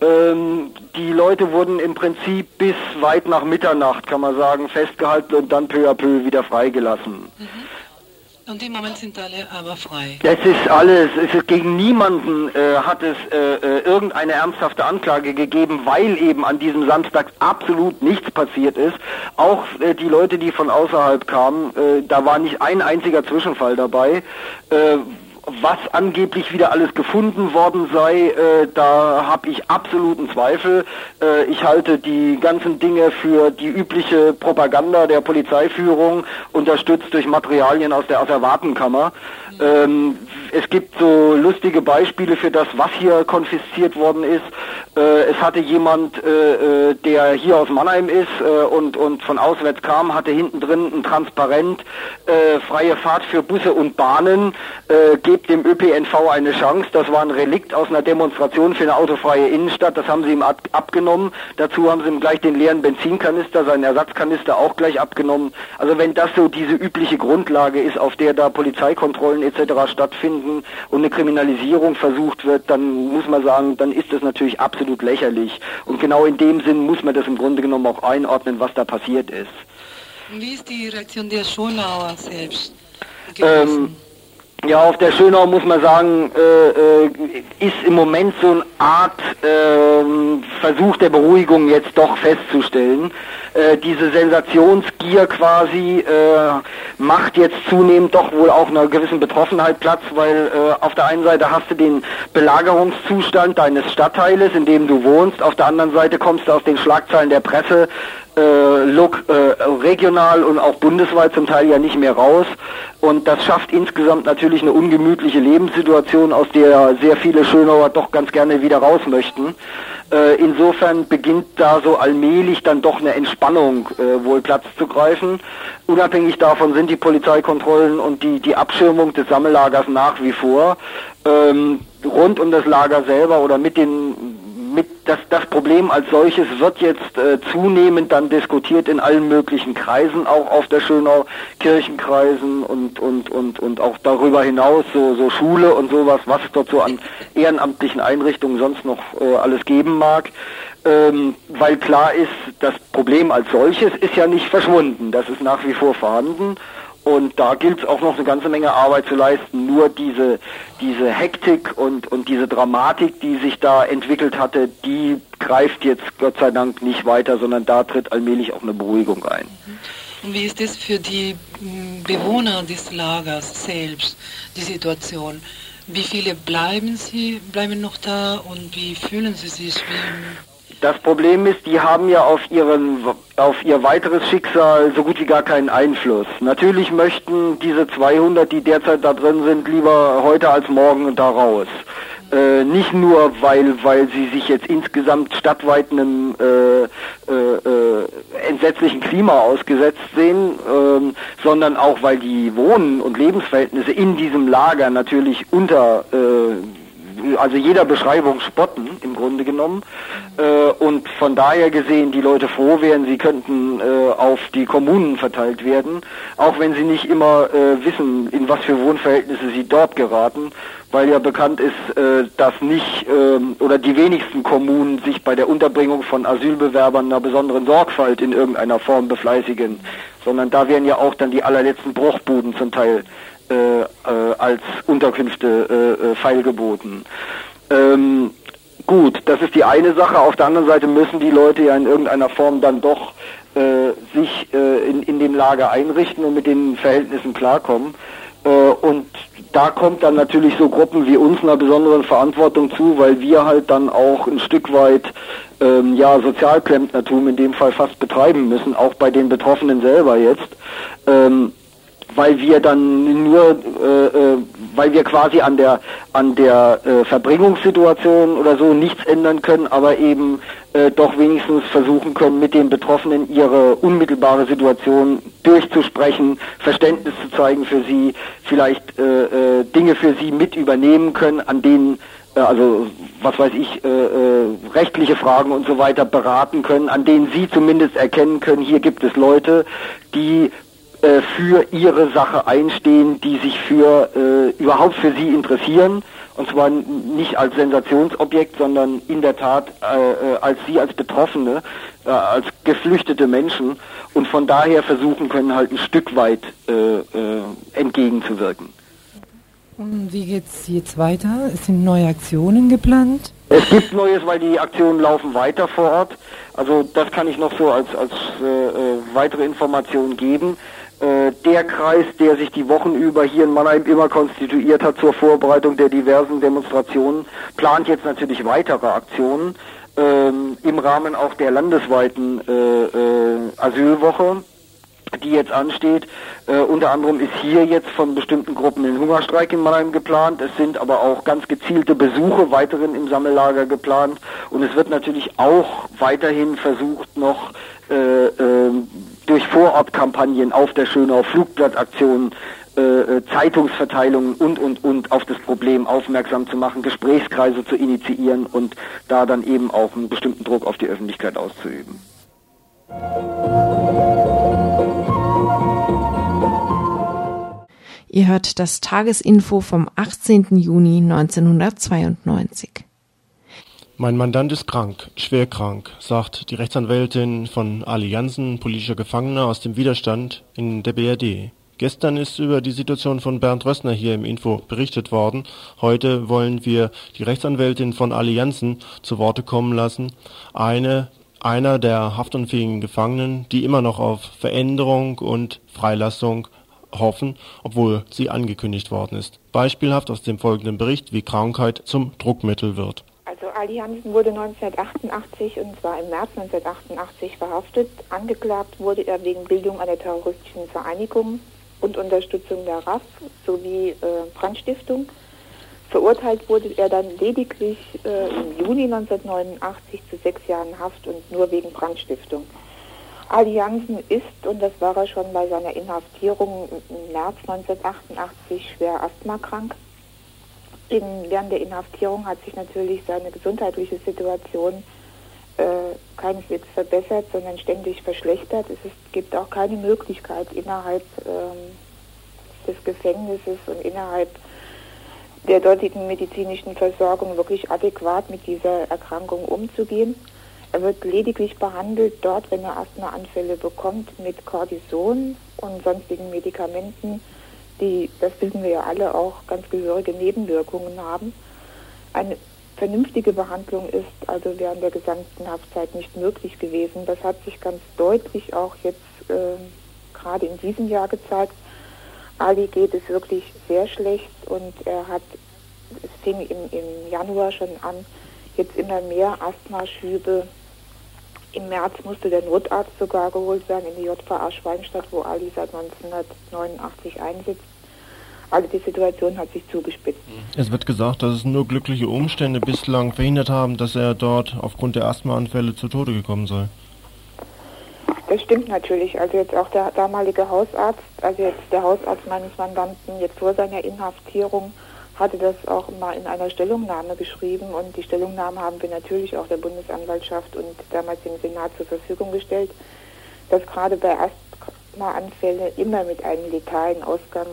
Ähm, die Leute wurden im Prinzip bis weit nach Mitternacht, kann man sagen, festgehalten und dann peu à peu wieder freigelassen. Mhm. Und im Moment sind alle aber frei. Es ist alles, es ist gegen niemanden äh, hat es äh, äh, irgendeine ernsthafte Anklage gegeben, weil eben an diesem Samstag absolut nichts passiert ist. Auch äh, die Leute, die von außerhalb kamen, äh, da war nicht ein einziger Zwischenfall dabei. Was angeblich wieder alles gefunden worden sei, äh, da habe ich absoluten Zweifel. Äh, ich halte die ganzen Dinge für die übliche Propaganda der Polizeiführung, unterstützt durch Materialien aus der Asservatenkammer. Ähm, es gibt so lustige Beispiele für das, was hier konfisziert worden ist. Äh, es hatte jemand, äh, äh, der hier aus Mannheim ist äh, und, und von auswärts kam, hatte hinten drin ein Transparent, äh, freie Fahrt für Busse und Bahnen, äh, gebt dem ÖPNV eine Chance. Das war ein Relikt aus einer Demonstration für eine autofreie Innenstadt. Das haben sie ihm ab abgenommen. Dazu haben sie ihm gleich den leeren Benzinkanister, seinen Ersatzkanister auch gleich abgenommen. Also wenn das so diese übliche Grundlage ist, auf der da Polizeikontrollen etc. stattfinden und eine Kriminalisierung versucht wird, dann muss man sagen, dann ist das natürlich absolut lächerlich. Und genau in dem Sinn muss man das im Grunde genommen auch einordnen, was da passiert ist. Wie ist die Reaktion der Schonauer selbst? Ähm, ja, auf der Schönau muss man sagen, äh, äh, ist im Moment so eine Art äh, Versuch der Beruhigung jetzt doch festzustellen. Äh, diese Sensationsgier quasi äh, macht jetzt zunehmend doch wohl auch einer gewissen Betroffenheit Platz, weil äh, auf der einen Seite hast du den Belagerungszustand deines Stadtteiles, in dem du wohnst, auf der anderen Seite kommst du aus den Schlagzeilen der Presse äh, look, äh, regional und auch bundesweit zum Teil ja nicht mehr raus. Und das schafft insgesamt natürlich eine ungemütliche Lebenssituation, aus der sehr viele Schönauer doch ganz gerne wieder raus möchten. Äh, insofern beginnt da so allmählich dann doch eine Entspannung äh, wohl Platz zu greifen. Unabhängig davon sind die Polizeikontrollen und die, die Abschirmung des Sammellagers nach wie vor. Ähm, rund um das Lager selber oder mit den mit das, das Problem als solches wird jetzt äh, zunehmend dann diskutiert in allen möglichen Kreisen, auch auf der Schönau, Kirchenkreisen und, und, und, und auch darüber hinaus, so, so Schule und sowas, was es dort so an ehrenamtlichen Einrichtungen sonst noch äh, alles geben mag. Ähm, weil klar ist, das Problem als solches ist ja nicht verschwunden, das ist nach wie vor vorhanden und da gilt es auch noch eine ganze Menge Arbeit zu leisten. Nur diese, diese Hektik und, und diese Dramatik, die sich da entwickelt hatte, die greift jetzt Gott sei Dank nicht weiter, sondern da tritt allmählich auch eine Beruhigung ein. Und wie ist es für die mm, Bewohner des Lagers selbst, die Situation? Wie viele bleiben sie, bleiben noch da und wie fühlen sie sich? Wie das Problem ist, die haben ja auf, ihren, auf ihr weiteres Schicksal so gut wie gar keinen Einfluss. Natürlich möchten diese 200, die derzeit da drin sind, lieber heute als morgen da raus. Äh, nicht nur, weil, weil sie sich jetzt insgesamt stadtweit einem äh, äh, äh entsetzlichen Klima ausgesetzt sehen, ähm, sondern auch, weil die Wohnen- und Lebensverhältnisse in diesem Lager natürlich unter äh, also jeder Beschreibung spotten im Grunde genommen. Äh, und von daher gesehen die Leute froh wären, sie könnten äh, auf die Kommunen verteilt werden, auch wenn sie nicht immer äh, wissen, in was für Wohnverhältnisse sie dort geraten, weil ja bekannt ist, äh, dass nicht ähm, oder die wenigsten Kommunen sich bei der Unterbringung von Asylbewerbern einer besonderen Sorgfalt in irgendeiner Form befleißigen, sondern da werden ja auch dann die allerletzten Bruchbuden zum Teil als Unterkünfte äh, feilgeboten. Ähm, gut, das ist die eine Sache. Auf der anderen Seite müssen die Leute ja in irgendeiner Form dann doch äh, sich äh, in, in dem Lager einrichten und mit den Verhältnissen klarkommen. Äh, und da kommt dann natürlich so Gruppen wie uns einer besonderen Verantwortung zu, weil wir halt dann auch ein Stück weit ähm, ja Sozialklempnertum in dem Fall fast betreiben müssen, auch bei den Betroffenen selber jetzt. Ähm, weil wir dann nur, äh, äh, weil wir quasi an der an der äh, Verbringungssituation oder so nichts ändern können, aber eben äh, doch wenigstens versuchen können, mit den Betroffenen ihre unmittelbare Situation durchzusprechen, Verständnis zu zeigen für sie, vielleicht äh, äh, Dinge für sie mit übernehmen können, an denen äh, also was weiß ich, äh, äh, rechtliche Fragen und so weiter beraten können, an denen Sie zumindest erkennen können, hier gibt es Leute, die äh, für ihre Sache einstehen, die sich für äh, überhaupt für sie interessieren. Und zwar nicht als Sensationsobjekt, sondern in der Tat äh, äh, als sie als Betroffene, äh, als geflüchtete Menschen und von daher versuchen können, halt ein Stück weit äh, äh, entgegenzuwirken. Und wie geht's jetzt weiter? Es sind neue Aktionen geplant? Es gibt Neues, weil die Aktionen laufen weiter vor Ort. Also das kann ich noch so als, als äh, äh weitere Information geben. Äh, der Kreis, der sich die Wochen über hier in Mannheim immer konstituiert hat zur Vorbereitung der diversen Demonstrationen, plant jetzt natürlich weitere Aktionen ähm, im Rahmen auch der landesweiten äh, äh, Asylwoche die jetzt ansteht. Äh, unter anderem ist hier jetzt von bestimmten Gruppen ein Hungerstreik in Mannheim geplant. Es sind aber auch ganz gezielte Besuche weiterhin im Sammellager geplant. Und es wird natürlich auch weiterhin versucht, noch äh, äh, durch Vorortkampagnen auf der Schönau Flugplatzaktionen äh, äh, Zeitungsverteilungen und, und, und auf das Problem aufmerksam zu machen, Gesprächskreise zu initiieren und da dann eben auch einen bestimmten Druck auf die Öffentlichkeit auszuüben. Ihr hört das Tagesinfo vom 18. Juni 1992. Mein Mandant ist krank, schwer krank, sagt die Rechtsanwältin von Allianzen politischer Gefangener aus dem Widerstand in der BRD. Gestern ist über die Situation von Bernd Rössner hier im Info berichtet worden. Heute wollen wir die Rechtsanwältin von Allianzen zu Worte kommen lassen. Eine, einer der haftunfähigen Gefangenen, die immer noch auf Veränderung und Freilassung hoffen, obwohl sie angekündigt worden ist. Beispielhaft aus dem folgenden Bericht, wie Krankheit zum Druckmittel wird. Also Ali Hansen wurde 1988 und zwar im März 1988 verhaftet. Angeklagt wurde er wegen Bildung einer terroristischen Vereinigung und Unterstützung der RAF sowie äh, Brandstiftung. Verurteilt wurde er dann lediglich äh, im Juni 1989 zu sechs Jahren Haft und nur wegen Brandstiftung. Ali Jansen ist, und das war er schon bei seiner Inhaftierung im März 1988, schwer asthmakrank. In, während der Inhaftierung hat sich natürlich seine gesundheitliche Situation äh, keineswegs verbessert, sondern ständig verschlechtert. Es ist, gibt auch keine Möglichkeit innerhalb ähm, des Gefängnisses und innerhalb der dortigen medizinischen Versorgung wirklich adäquat mit dieser Erkrankung umzugehen. Er wird lediglich behandelt dort, wenn er Asthmaanfälle bekommt, mit Cortison und sonstigen Medikamenten die, das wissen wir ja alle, auch ganz gehörige Nebenwirkungen haben. Eine vernünftige Behandlung ist also während der gesamten Haftzeit nicht möglich gewesen. Das hat sich ganz deutlich auch jetzt äh, gerade in diesem Jahr gezeigt. Ali geht es wirklich sehr schlecht und er hat, es fing im, im Januar schon an, jetzt immer mehr Asthmaschübe. Im März musste der Notarzt sogar geholt werden in die JVA Schweinstadt, wo Ali seit 1989 einsitzt. Also die Situation hat sich zugespitzt. Es wird gesagt, dass es nur glückliche Umstände bislang verhindert haben, dass er dort aufgrund der Asthmaanfälle zu Tode gekommen sei. Das stimmt natürlich. Also jetzt auch der damalige Hausarzt, also jetzt der Hausarzt meines Mandanten, jetzt vor seiner Inhaftierung, hatte das auch mal in einer Stellungnahme geschrieben und die Stellungnahme haben wir natürlich auch der Bundesanwaltschaft und damals dem Senat zur Verfügung gestellt, dass gerade bei Asthmaanfällen immer mit einem letalen Ausgang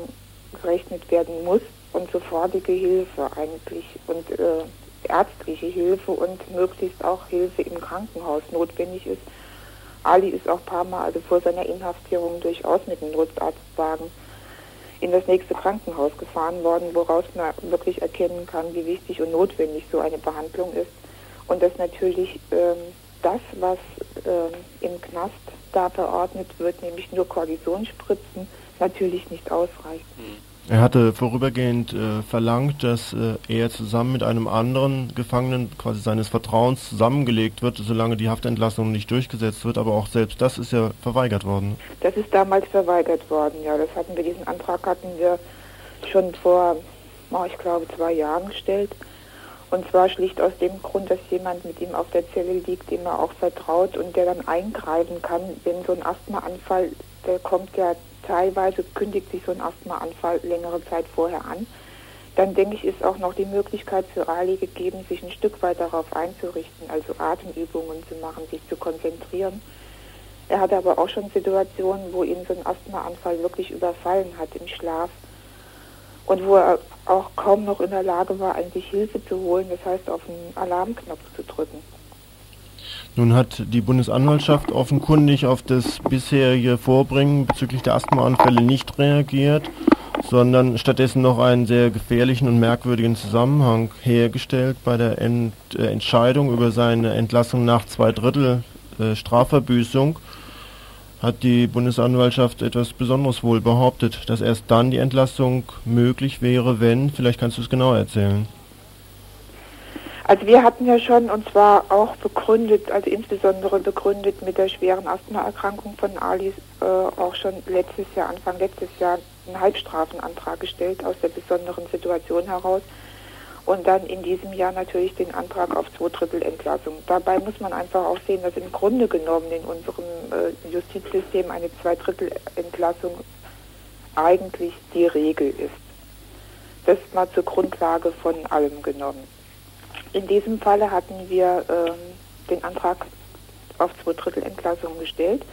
gerechnet werden muss und sofortige Hilfe eigentlich und äh, ärztliche Hilfe und möglichst auch Hilfe im Krankenhaus notwendig ist. Ali ist auch ein paar Mal, also vor seiner Inhaftierung, durchaus mit dem Notarztwagen in das nächste Krankenhaus gefahren worden, woraus man wirklich erkennen kann, wie wichtig und notwendig so eine Behandlung ist. Und dass natürlich ähm, das, was ähm, im Knast da verordnet wird, nämlich nur Kortisonspritzen, natürlich nicht ausreicht. Mhm. Er hatte vorübergehend äh, verlangt, dass äh, er zusammen mit einem anderen Gefangenen quasi seines Vertrauens zusammengelegt wird, solange die Haftentlassung nicht durchgesetzt wird, aber auch selbst das ist ja verweigert worden. Das ist damals verweigert worden, ja. Das hatten wir, diesen Antrag hatten wir schon vor, oh, ich glaube, zwei Jahren gestellt. Und zwar schlicht aus dem Grund, dass jemand mit ihm auf der Zelle liegt, dem er auch vertraut und der dann eingreifen kann, wenn so ein Asthmaanfall, der kommt ja teilweise kündigt sich so ein Asthmaanfall längere Zeit vorher an. Dann denke ich, ist auch noch die Möglichkeit für Ali gegeben, sich ein Stück weit darauf einzurichten, also Atemübungen zu machen, sich zu konzentrieren. Er hatte aber auch schon Situationen, wo ihn so ein Asthmaanfall wirklich überfallen hat im Schlaf und wo er auch kaum noch in der Lage war, sich Hilfe zu holen, das heißt auf den Alarmknopf zu drücken. Nun hat die Bundesanwaltschaft offenkundig auf das bisherige Vorbringen bezüglich der Asthmaanfälle nicht reagiert, sondern stattdessen noch einen sehr gefährlichen und merkwürdigen Zusammenhang hergestellt bei der Ent äh, Entscheidung über seine Entlassung nach zwei Drittel äh, Strafverbüßung hat die Bundesanwaltschaft etwas Besonderes wohl behauptet, dass erst dann die Entlassung möglich wäre, wenn, vielleicht kannst du es genau erzählen. Also wir hatten ja schon, und zwar auch begründet, also insbesondere begründet mit der schweren Asthmaerkrankung von Ali, äh, auch schon letztes Jahr, Anfang letztes Jahr, einen Halbstrafenantrag gestellt aus der besonderen Situation heraus. Und dann in diesem Jahr natürlich den Antrag auf zwei Drittel Entlassung. Dabei muss man einfach auch sehen, dass im Grunde genommen in unserem äh, Justizsystem eine Zwei Drittel Entlassung eigentlich die Regel ist. Das mal zur Grundlage von allem genommen. In diesem Falle hatten wir ähm, den Antrag auf zwei Drittel Entlassung gestellt.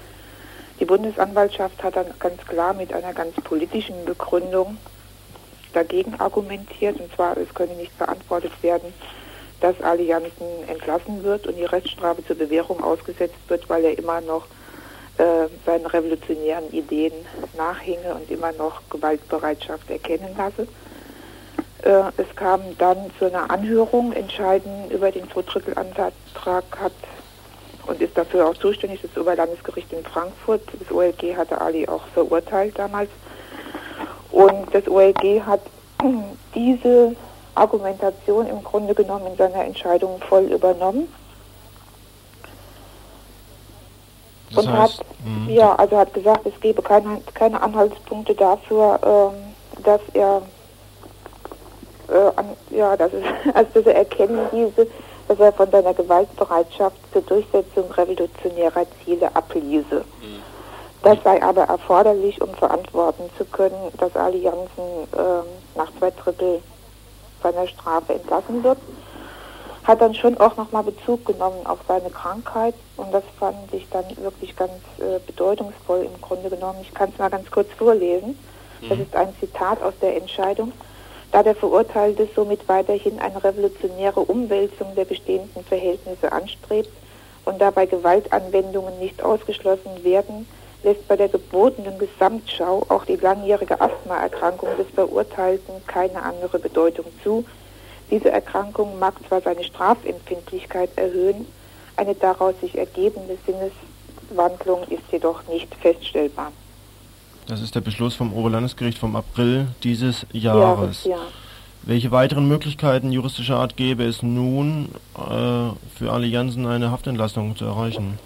Die Bundesanwaltschaft hat dann ganz klar mit einer ganz politischen Begründung dagegen argumentiert, und zwar es könne nicht verantwortet werden, dass Allianzen entlassen wird und die Reststrafe zur Bewährung ausgesetzt wird, weil er immer noch äh, seinen revolutionären Ideen nachhinge und immer noch Gewaltbereitschaft erkennen lasse. Äh, es kam dann zu einer Anhörung. Entscheiden über den Zweidrittelantrag hat und ist dafür auch zuständig das Oberlandesgericht in Frankfurt. Das OLG hatte Ali auch verurteilt damals. Und das OLG hat [clears throat] diese Argumentation im Grunde genommen in seiner Entscheidung voll übernommen. Das und heißt, hat, mh. ja, also hat gesagt, es gebe keine, keine Anhaltspunkte dafür, ähm, dass er äh, ja, das ist, [laughs] also dass er erkennen diese, dass er von seiner Gewaltbereitschaft zur Durchsetzung revolutionärer Ziele abließe. Mhm. Das sei aber erforderlich, um verantworten zu können, dass Allianzen äh, nach zwei Drittel seiner Strafe entlassen wird. Hat dann schon auch nochmal Bezug genommen auf seine Krankheit und das fand ich dann wirklich ganz äh, bedeutungsvoll im Grunde genommen. Ich kann es mal ganz kurz vorlesen. Das mhm. ist ein Zitat aus der Entscheidung da der Verurteilte somit weiterhin eine revolutionäre Umwälzung der bestehenden Verhältnisse anstrebt und dabei Gewaltanwendungen nicht ausgeschlossen werden, lässt bei der gebotenen Gesamtschau auch die langjährige Asthmaerkrankung des Verurteilten keine andere Bedeutung zu. Diese Erkrankung mag zwar seine Strafempfindlichkeit erhöhen, eine daraus sich ergebende Sinneswandlung ist jedoch nicht feststellbar. Das ist der Beschluss vom Oberlandesgericht vom April dieses Jahres. Ja, Welche weiteren Möglichkeiten juristischer Art gäbe es nun, äh, für Allianzen eine Haftentlassung zu erreichen?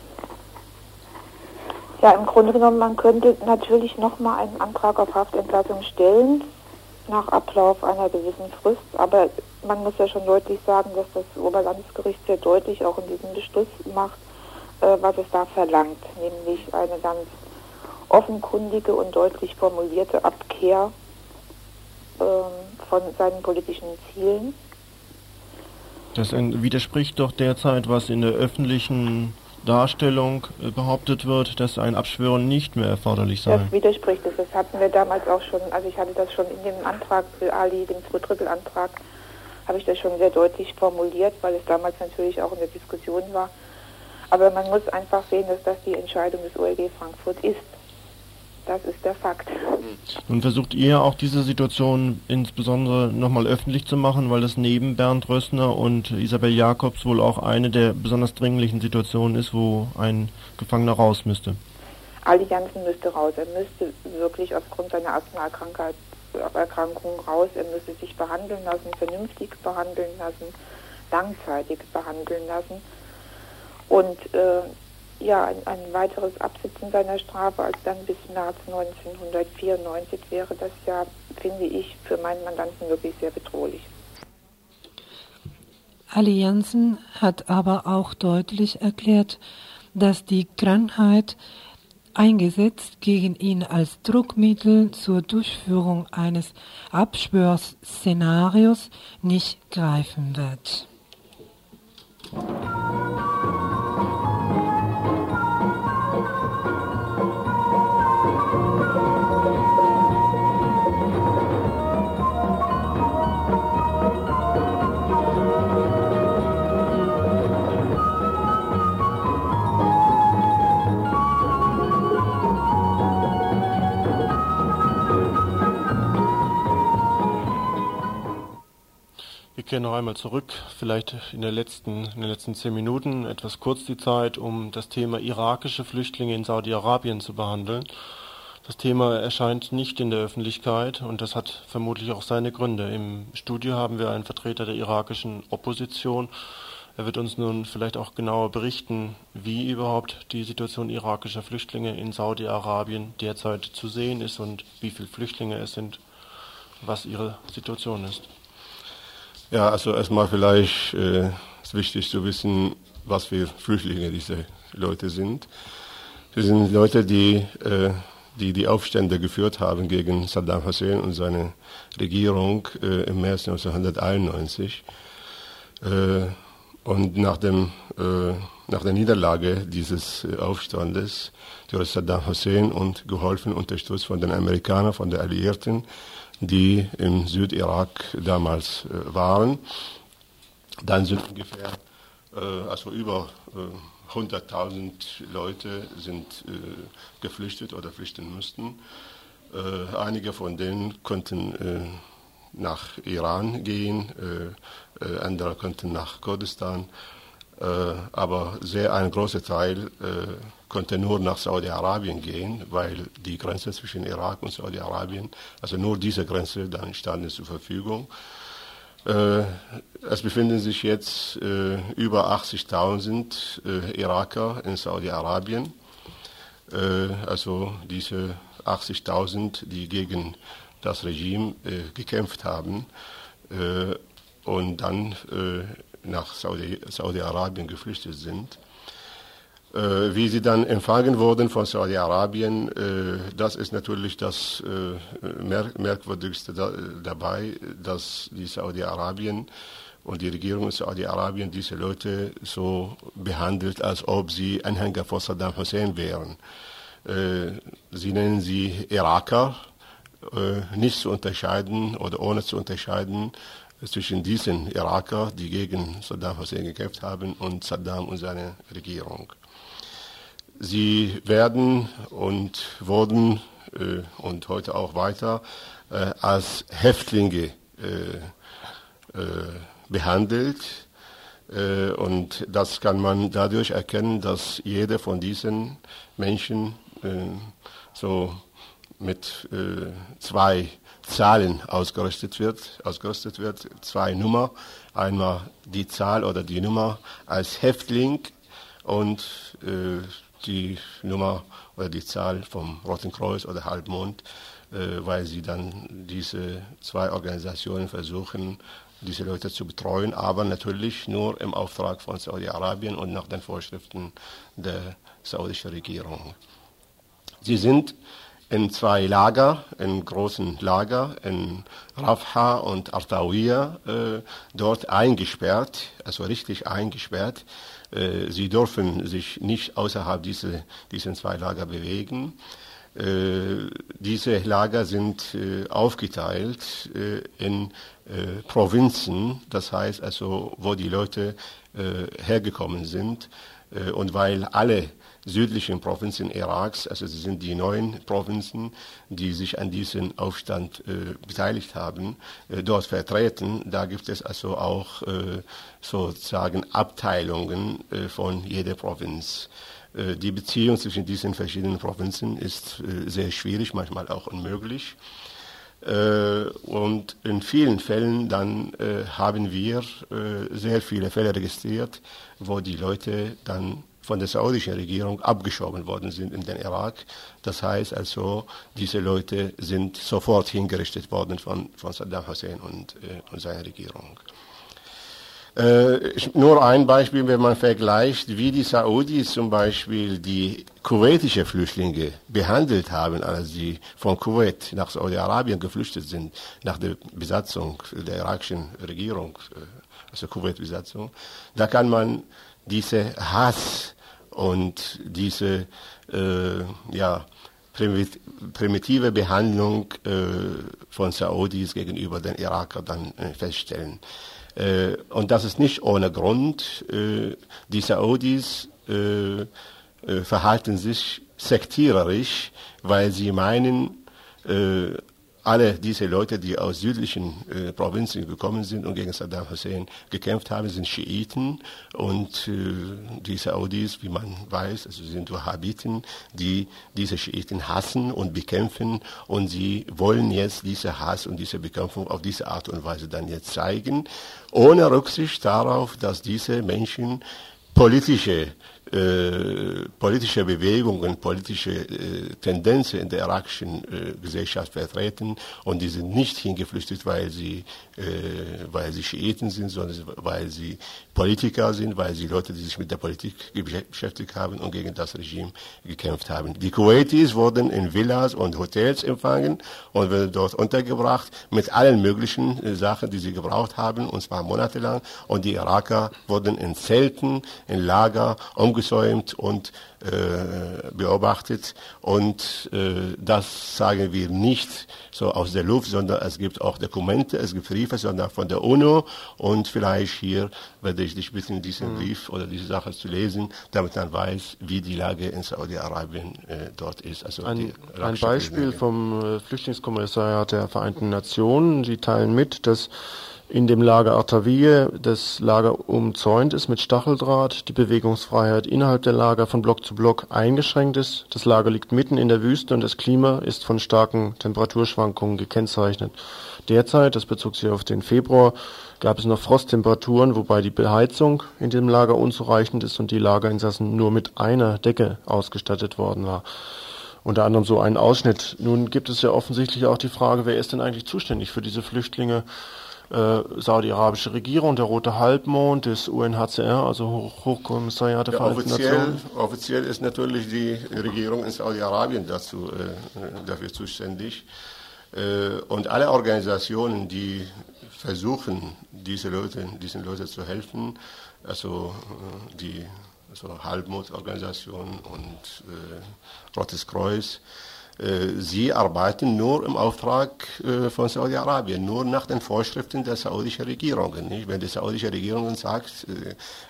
Ja, im Grunde genommen, man könnte natürlich nochmal einen Antrag auf Haftentlassung stellen, nach Ablauf einer gewissen Frist. Aber man muss ja schon deutlich sagen, dass das Oberlandesgericht sehr deutlich auch in diesem Beschluss macht, äh, was es da verlangt, nämlich eine ganz offenkundige und deutlich formulierte Abkehr ähm, von seinen politischen Zielen. Das widerspricht doch derzeit, was in der öffentlichen Darstellung äh, behauptet wird, dass ein Abschwören nicht mehr erforderlich sei. Das widerspricht es. Das hatten wir damals auch schon, also ich hatte das schon in dem Antrag für Ali, dem Zwei-Drittel-Antrag, habe ich das schon sehr deutlich formuliert, weil es damals natürlich auch in der Diskussion war. Aber man muss einfach sehen, dass das die Entscheidung des OLG Frankfurt ist. Das ist der Fakt. Nun versucht ihr auch diese Situation insbesondere nochmal öffentlich zu machen, weil das neben Bernd Rössner und Isabel Jakobs wohl auch eine der besonders dringlichen Situationen ist, wo ein Gefangener raus müsste. Ali Jansen müsste raus. Er müsste wirklich aufgrund seiner Asthmaerkrankung raus. Er müsste sich behandeln lassen, vernünftig behandeln lassen, langzeitig behandeln lassen. Und äh, ja, ein, ein weiteres Absitzen seiner Strafe als dann bis März 1994 wäre das ja, finde ich, für meinen Mandanten wirklich sehr bedrohlich. Allianzen hat aber auch deutlich erklärt, dass die Krankheit eingesetzt gegen ihn als Druckmittel zur Durchführung eines Abschwörsszenarios nicht greifen wird. Kehren noch einmal zurück, vielleicht in, der letzten, in den letzten zehn Minuten, etwas kurz die Zeit, um das Thema irakische Flüchtlinge in Saudi-Arabien zu behandeln. Das Thema erscheint nicht in der Öffentlichkeit und das hat vermutlich auch seine Gründe. Im Studio haben wir einen Vertreter der irakischen Opposition. Er wird uns nun vielleicht auch genauer berichten, wie überhaupt die Situation irakischer Flüchtlinge in Saudi-Arabien derzeit zu sehen ist und wie viele Flüchtlinge es sind, was ihre Situation ist. Ja, also erstmal vielleicht äh, ist wichtig zu wissen, was für Flüchtlinge diese Leute sind. Sie sind Leute, die, äh, die die Aufstände geführt haben gegen Saddam Hussein und seine Regierung äh, im März 1991. Äh, und nach, dem, äh, nach der Niederlage dieses äh, Aufstandes durch Saddam Hussein und geholfen, unterstützt von den Amerikanern, von den Alliierten, die im Südirak damals äh, waren. Dann sind ungefähr, äh, also über äh, 100.000 Leute sind äh, geflüchtet oder flüchten mussten. Äh, einige von denen konnten äh, nach Iran gehen, andere konnten nach Kurdistan, aber sehr ein großer Teil konnte nur nach Saudi-Arabien gehen, weil die Grenze zwischen Irak und Saudi-Arabien, also nur diese Grenze, dann standen zur Verfügung. Äh, es befinden sich jetzt äh, über 80.000 äh, Iraker in Saudi-Arabien. Äh, also diese 80.000, die gegen das Regime äh, gekämpft haben äh, und dann nach Saudi-Arabien geflüchtet sind. Äh, wie sie dann empfangen wurden von Saudi-Arabien, äh, das ist natürlich das äh, Mer Merkwürdigste da, dabei, dass die Saudi-Arabien und die Regierung in Saudi-Arabien diese Leute so behandelt, als ob sie Anhänger von Saddam Hussein wären. Äh, sie nennen sie Iraker, äh, nicht zu unterscheiden oder ohne zu unterscheiden zwischen diesen Iraker, die gegen Saddam Hussein gekämpft haben, und Saddam und seine Regierung. Sie werden und wurden äh, und heute auch weiter äh, als Häftlinge äh, äh behandelt. Äh, und das kann man dadurch erkennen, dass jeder von diesen Menschen so mit zwei Zahlen ausgerüstet wird, ausgerüstet wird, zwei Nummer, einmal die Zahl oder die Nummer als Häftling und äh, die Nummer oder die Zahl vom Roten Kreuz oder Halbmond, äh, weil sie dann diese zwei Organisationen versuchen, diese Leute zu betreuen, aber natürlich nur im Auftrag von Saudi-Arabien und nach den Vorschriften der saudischen Regierung. Sie sind in zwei Lager, in großen Lager, in Rafha und Artawiya, äh, dort eingesperrt, also richtig eingesperrt. Äh, sie dürfen sich nicht außerhalb dieser, diesen zwei Lager bewegen. Äh, diese Lager sind äh, aufgeteilt äh, in äh, Provinzen, das heißt also, wo die Leute hergekommen sind. und weil alle südlichen Provinzen Iraks, also es sind die neun Provinzen, die sich an diesem Aufstand äh, beteiligt haben, äh, dort vertreten. Da gibt es also auch äh, sozusagen Abteilungen äh, von jeder Provinz. Äh, die Beziehung zwischen diesen verschiedenen Provinzen ist äh, sehr schwierig, manchmal auch unmöglich. Und in vielen Fällen dann haben wir sehr viele Fälle registriert, wo die Leute dann von der saudischen Regierung abgeschoben worden sind in den Irak. Das heißt also, diese Leute sind sofort hingerichtet worden von, von Saddam Hussein und, äh, und seiner Regierung. Äh, nur ein Beispiel, wenn man vergleicht, wie die Saudis zum Beispiel die kuwaitische Flüchtlinge behandelt haben, als sie von Kuwait nach Saudi-Arabien geflüchtet sind, nach der Besatzung der irakischen Regierung, äh, also Kuwait-Besatzung, da kann man diese Hass und diese äh, ja, primitive Behandlung äh, von Saudis gegenüber den Irakern dann äh, feststellen. Äh, und das ist nicht ohne Grund. Äh, die Saudis äh, verhalten sich sektiererisch, weil sie meinen, alle diese Leute, die aus südlichen äh, Provinzen gekommen sind und gegen Saddam Hussein gekämpft haben, sind Schiiten. Und äh, die Saudis, wie man weiß, also sind Wahhabiten, die diese Schiiten hassen und bekämpfen. Und sie wollen jetzt diese Hass und diese Bekämpfung auf diese Art und Weise dann jetzt zeigen, ohne Rücksicht darauf, dass diese Menschen politische äh, politische Bewegungen, politische äh, Tendenzen in der irakischen äh, Gesellschaft vertreten und die sind nicht hingeflüchtet, weil sie, äh, weil sie Schiiten sind, sondern weil sie Politiker sind, weil sie Leute, die sich mit der Politik beschäftigt haben und gegen das Regime gekämpft haben. Die Kuwaitis wurden in Villas und Hotels empfangen und werden dort untergebracht mit allen möglichen äh, Sachen, die sie gebraucht haben, und zwar monatelang. Und die Iraker wurden in Zelten, in Lager umgebracht aufgesäumt und äh, beobachtet. Und äh, das sagen wir nicht so aus der Luft, sondern es gibt auch Dokumente, es gibt Briefe, sondern von der UNO. Und vielleicht hier werde ich dich bitten, diesen mhm. Brief oder diese Sache zu lesen, damit man weiß, wie die Lage in Saudi-Arabien äh, dort ist. Also ein, ein Beispiel vom äh, Flüchtlingskommissariat der Vereinten Nationen. Sie teilen mit, dass in dem Lager Artaviye das Lager umzäunt ist mit Stacheldraht, die Bewegungsfreiheit innerhalb der Lager von Block zu Block eingeschränkt ist. Das Lager liegt mitten in der Wüste und das Klima ist von starken Temperaturschwankungen gekennzeichnet. Derzeit, das bezog sich auf den Februar, gab es noch Frosttemperaturen, wobei die Beheizung in dem Lager unzureichend ist und die Lagerinsassen nur mit einer Decke ausgestattet worden war unter anderem so einen Ausschnitt. Nun gibt es ja offensichtlich auch die Frage, wer ist denn eigentlich zuständig für diese Flüchtlinge? Äh, saudi-arabische Regierung, der Rote Halbmond, das UNHCR, also Hoch Hochkommissariat der ja, Vereinten offiziell, Nationen? Offiziell ist natürlich die Regierung in Saudi-Arabien dazu äh, dafür zuständig. Äh, und alle Organisationen, die versuchen, diese Leute, diesen Leuten zu helfen, also äh, die also Halbmond-Organisation und äh, Rotes Kreuz, sie arbeiten nur im Auftrag äh, von Saudi-Arabien, nur nach den Vorschriften der saudischen Regierung. Nicht? Wenn die saudische Regierung sagt,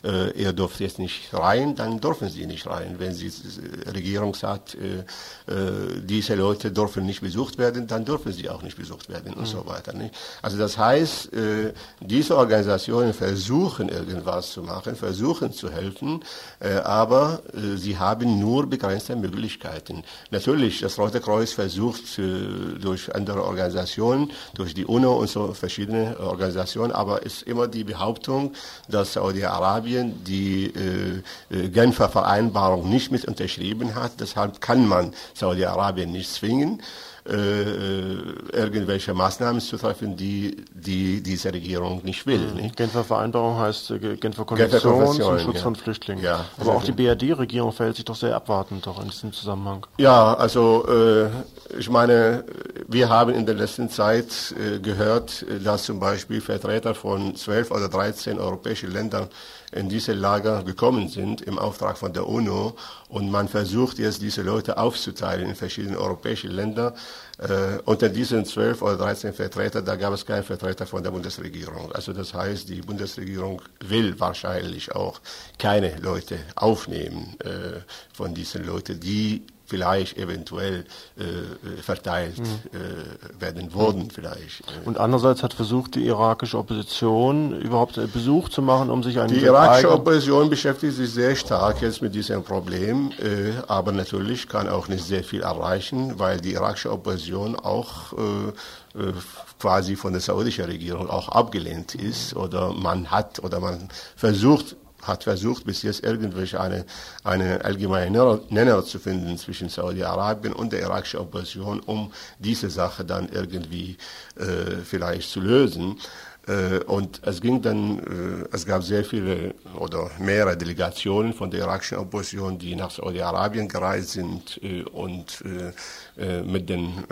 äh, ihr dürft jetzt nicht rein, dann dürfen sie nicht rein. Wenn die Regierung sagt, diese Leute dürfen nicht besucht werden, dann dürfen sie auch nicht besucht werden und mhm. so weiter. Nicht? Also das heißt, diese Organisationen versuchen irgendwas zu machen, versuchen zu helfen, aber sie haben nur begrenzte Möglichkeiten. Natürlich, das Kreuz versucht äh, durch andere Organisationen, durch die UNO und so verschiedene Organisationen, aber es ist immer die Behauptung, dass Saudi-Arabien die äh, äh, Genfer Vereinbarung nicht mit unterschrieben hat. Deshalb kann man Saudi-Arabien nicht zwingen. Äh, irgendwelche Maßnahmen zu treffen, die, die diese Regierung nicht will. Mhm. Nicht? Genfer Vereinbarung heißt äh, Genfer Konvention, Konvention zum Schutz ja. von Flüchtlingen. Ja, Aber auch die BRD-Regierung verhält sich doch sehr abwartend doch in diesem Zusammenhang. Ja, also äh, ich meine, wir haben in der letzten Zeit äh, gehört, dass zum Beispiel Vertreter von zwölf oder dreizehn europäischen Ländern in diese Lager gekommen sind im Auftrag von der UNO und man versucht jetzt diese Leute aufzuteilen in verschiedene europäische Länder. Äh, unter diesen zwölf oder dreizehn Vertreter, da gab es keinen Vertreter von der Bundesregierung. Also das heißt, die Bundesregierung will wahrscheinlich auch keine Leute aufnehmen äh, von diesen Leuten, die vielleicht eventuell äh, verteilt mhm. äh, werden würden vielleicht. Äh. Und andererseits hat versucht die irakische Opposition überhaupt Besuch zu machen, um sich einen Die irakische Opposition beschäftigt sich sehr stark jetzt mit diesem Problem, äh, aber natürlich kann auch nicht sehr viel erreichen, weil die irakische Opposition auch äh, äh, quasi von der saudischen Regierung auch abgelehnt ist oder man hat oder man versucht hat versucht, bis jetzt irgendwelche eine, eine allgemeine Nenner zu finden zwischen Saudi-Arabien und der irakischen Opposition, um diese Sache dann irgendwie äh, vielleicht zu lösen. Äh, und es ging dann, äh, es gab sehr viele oder mehrere Delegationen von der irakischen Opposition, die nach Saudi-Arabien gereist sind äh, und äh, äh, mit den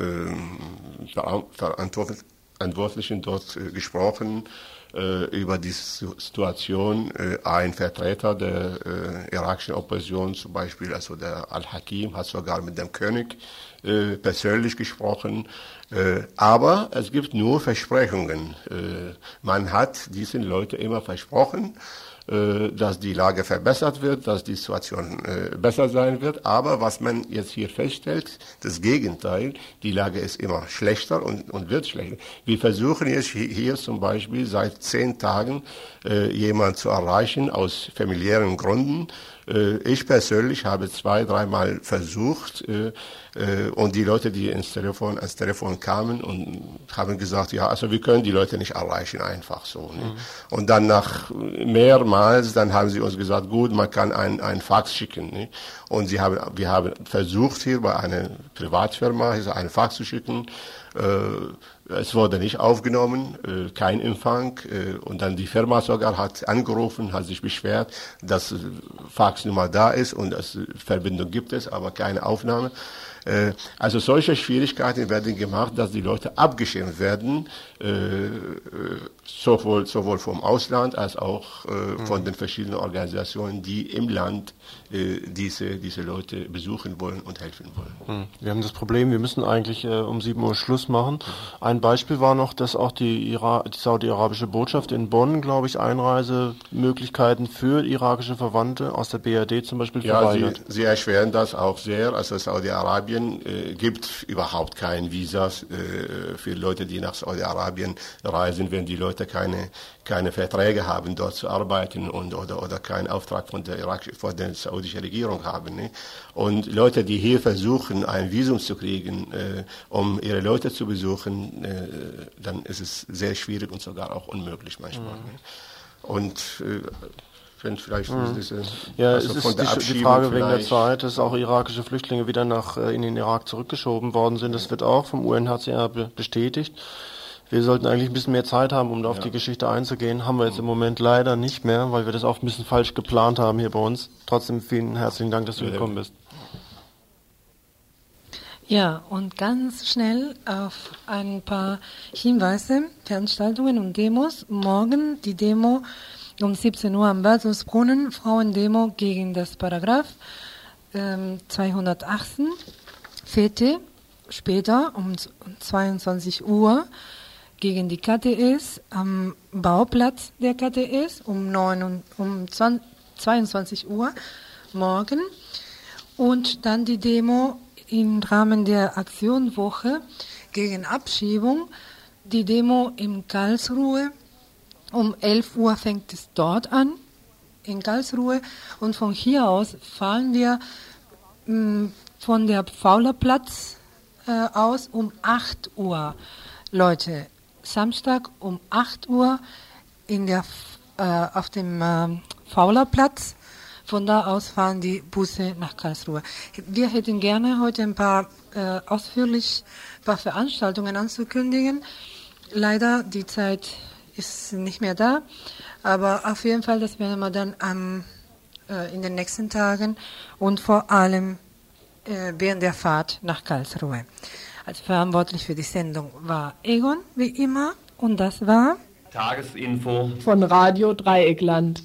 Verantwortlichen dort gesprochen äh, über die Situation äh, ein Vertreter der äh, irakischen Opposition, zum Beispiel also der Al-Hakim, hat sogar mit dem König äh, persönlich gesprochen. Äh, aber es gibt nur Versprechungen. Äh, man hat diesen Leuten immer versprochen, äh, dass die Lage verbessert wird, dass die Situation äh, besser sein wird. Aber was man jetzt hier feststellt, das Gegenteil, die Lage ist immer schlechter und, und wird schlechter. Wir versuchen jetzt hier zum Beispiel seit zehn Tagen äh, jemanden zu erreichen aus familiären Gründen, äh, ich persönlich habe zwei, dreimal versucht äh, äh, und die Leute, die ins Telefon, ans Telefon kamen und haben gesagt, ja, also wir können die Leute nicht erreichen, einfach so. Ne? Mhm. Und dann nach mehrmals, dann haben sie uns gesagt, gut, man kann ein, ein Fax schicken. Ne? Und sie haben, wir haben versucht hier bei einer Privatfirma ein Fax zu schicken. Äh, es wurde nicht aufgenommen, äh, kein Empfang. Äh, und dann die Firma sogar hat angerufen, hat sich beschwert, dass Faxnummer da ist und dass Verbindung gibt es, aber keine Aufnahme. Äh, also solche Schwierigkeiten werden gemacht, dass die Leute abgeschirmt werden, äh, sowohl, sowohl vom Ausland als auch äh, von mhm. den verschiedenen Organisationen, die im Land diese, diese Leute besuchen wollen und helfen wollen. Mhm. Wir haben das Problem, wir müssen eigentlich um 7 Uhr Schluss machen. Ein Beispiel war noch, dass auch die, Ira die saudi-arabische Botschaft in Bonn, glaube ich, Einreisemöglichkeiten für irakische Verwandte aus der BRD zum Beispiel verweigert. Ja, sie, sie erschweren das auch sehr. Also Saudi-Arabien Saudi-Arabien äh, gibt überhaupt kein Visas äh, für Leute, die nach Saudi-Arabien reisen, wenn die Leute keine, keine Verträge haben, dort zu arbeiten und, oder, oder keinen Auftrag von der, Irak, von der saudischen Regierung haben. Ne? Und Leute, die hier versuchen, ein Visum zu kriegen, äh, um ihre Leute zu besuchen, äh, dann ist es sehr schwierig und sogar auch unmöglich manchmal. Mhm. Ne? Und äh, wenn vielleicht mhm. diese, ja, also es ist die, die, Frage wegen der Zeit, dass auch irakische Flüchtlinge wieder nach äh, in den Irak zurückgeschoben worden sind. Das wird auch vom UNHCR bestätigt. Wir sollten eigentlich ein bisschen mehr Zeit haben, um da auf ja. die Geschichte einzugehen. Haben wir jetzt im Moment leider nicht mehr, weil wir das auch ein bisschen falsch geplant haben hier bei uns. Trotzdem vielen herzlichen Dank, dass du gekommen bist. Ja, und ganz schnell auf ein paar Hinweise, Veranstaltungen und Demos. Morgen die Demo um 17 Uhr am Basisbrunnen Frauendemo gegen das Paragraph ähm, 218 FETE. Später um 22 Uhr gegen die KTS am Bauplatz der KTS um, 9, um 20, 22 Uhr morgen und dann die Demo im Rahmen der Aktionwoche gegen Abschiebung, die Demo in Karlsruhe um 11 Uhr fängt es dort an, in Karlsruhe. Und von hier aus fahren wir mh, mm, von der Faulerplatz äh, aus um 8 Uhr. Leute, Samstag um 8 Uhr in der, äh, auf dem äh, Faulerplatz Von da aus fahren die Busse nach Karlsruhe. Wir hätten gerne heute ein paar äh, ausführlich ein paar Veranstaltungen anzukündigen. Leider die Zeit ist nicht mehr da, aber auf jeden Fall, das werden wir dann am, äh, in den nächsten Tagen und vor allem äh, während der Fahrt nach Karlsruhe als verantwortlich für die Sendung war Egon, wie immer. Und das war Tagesinfo von Radio Dreieckland.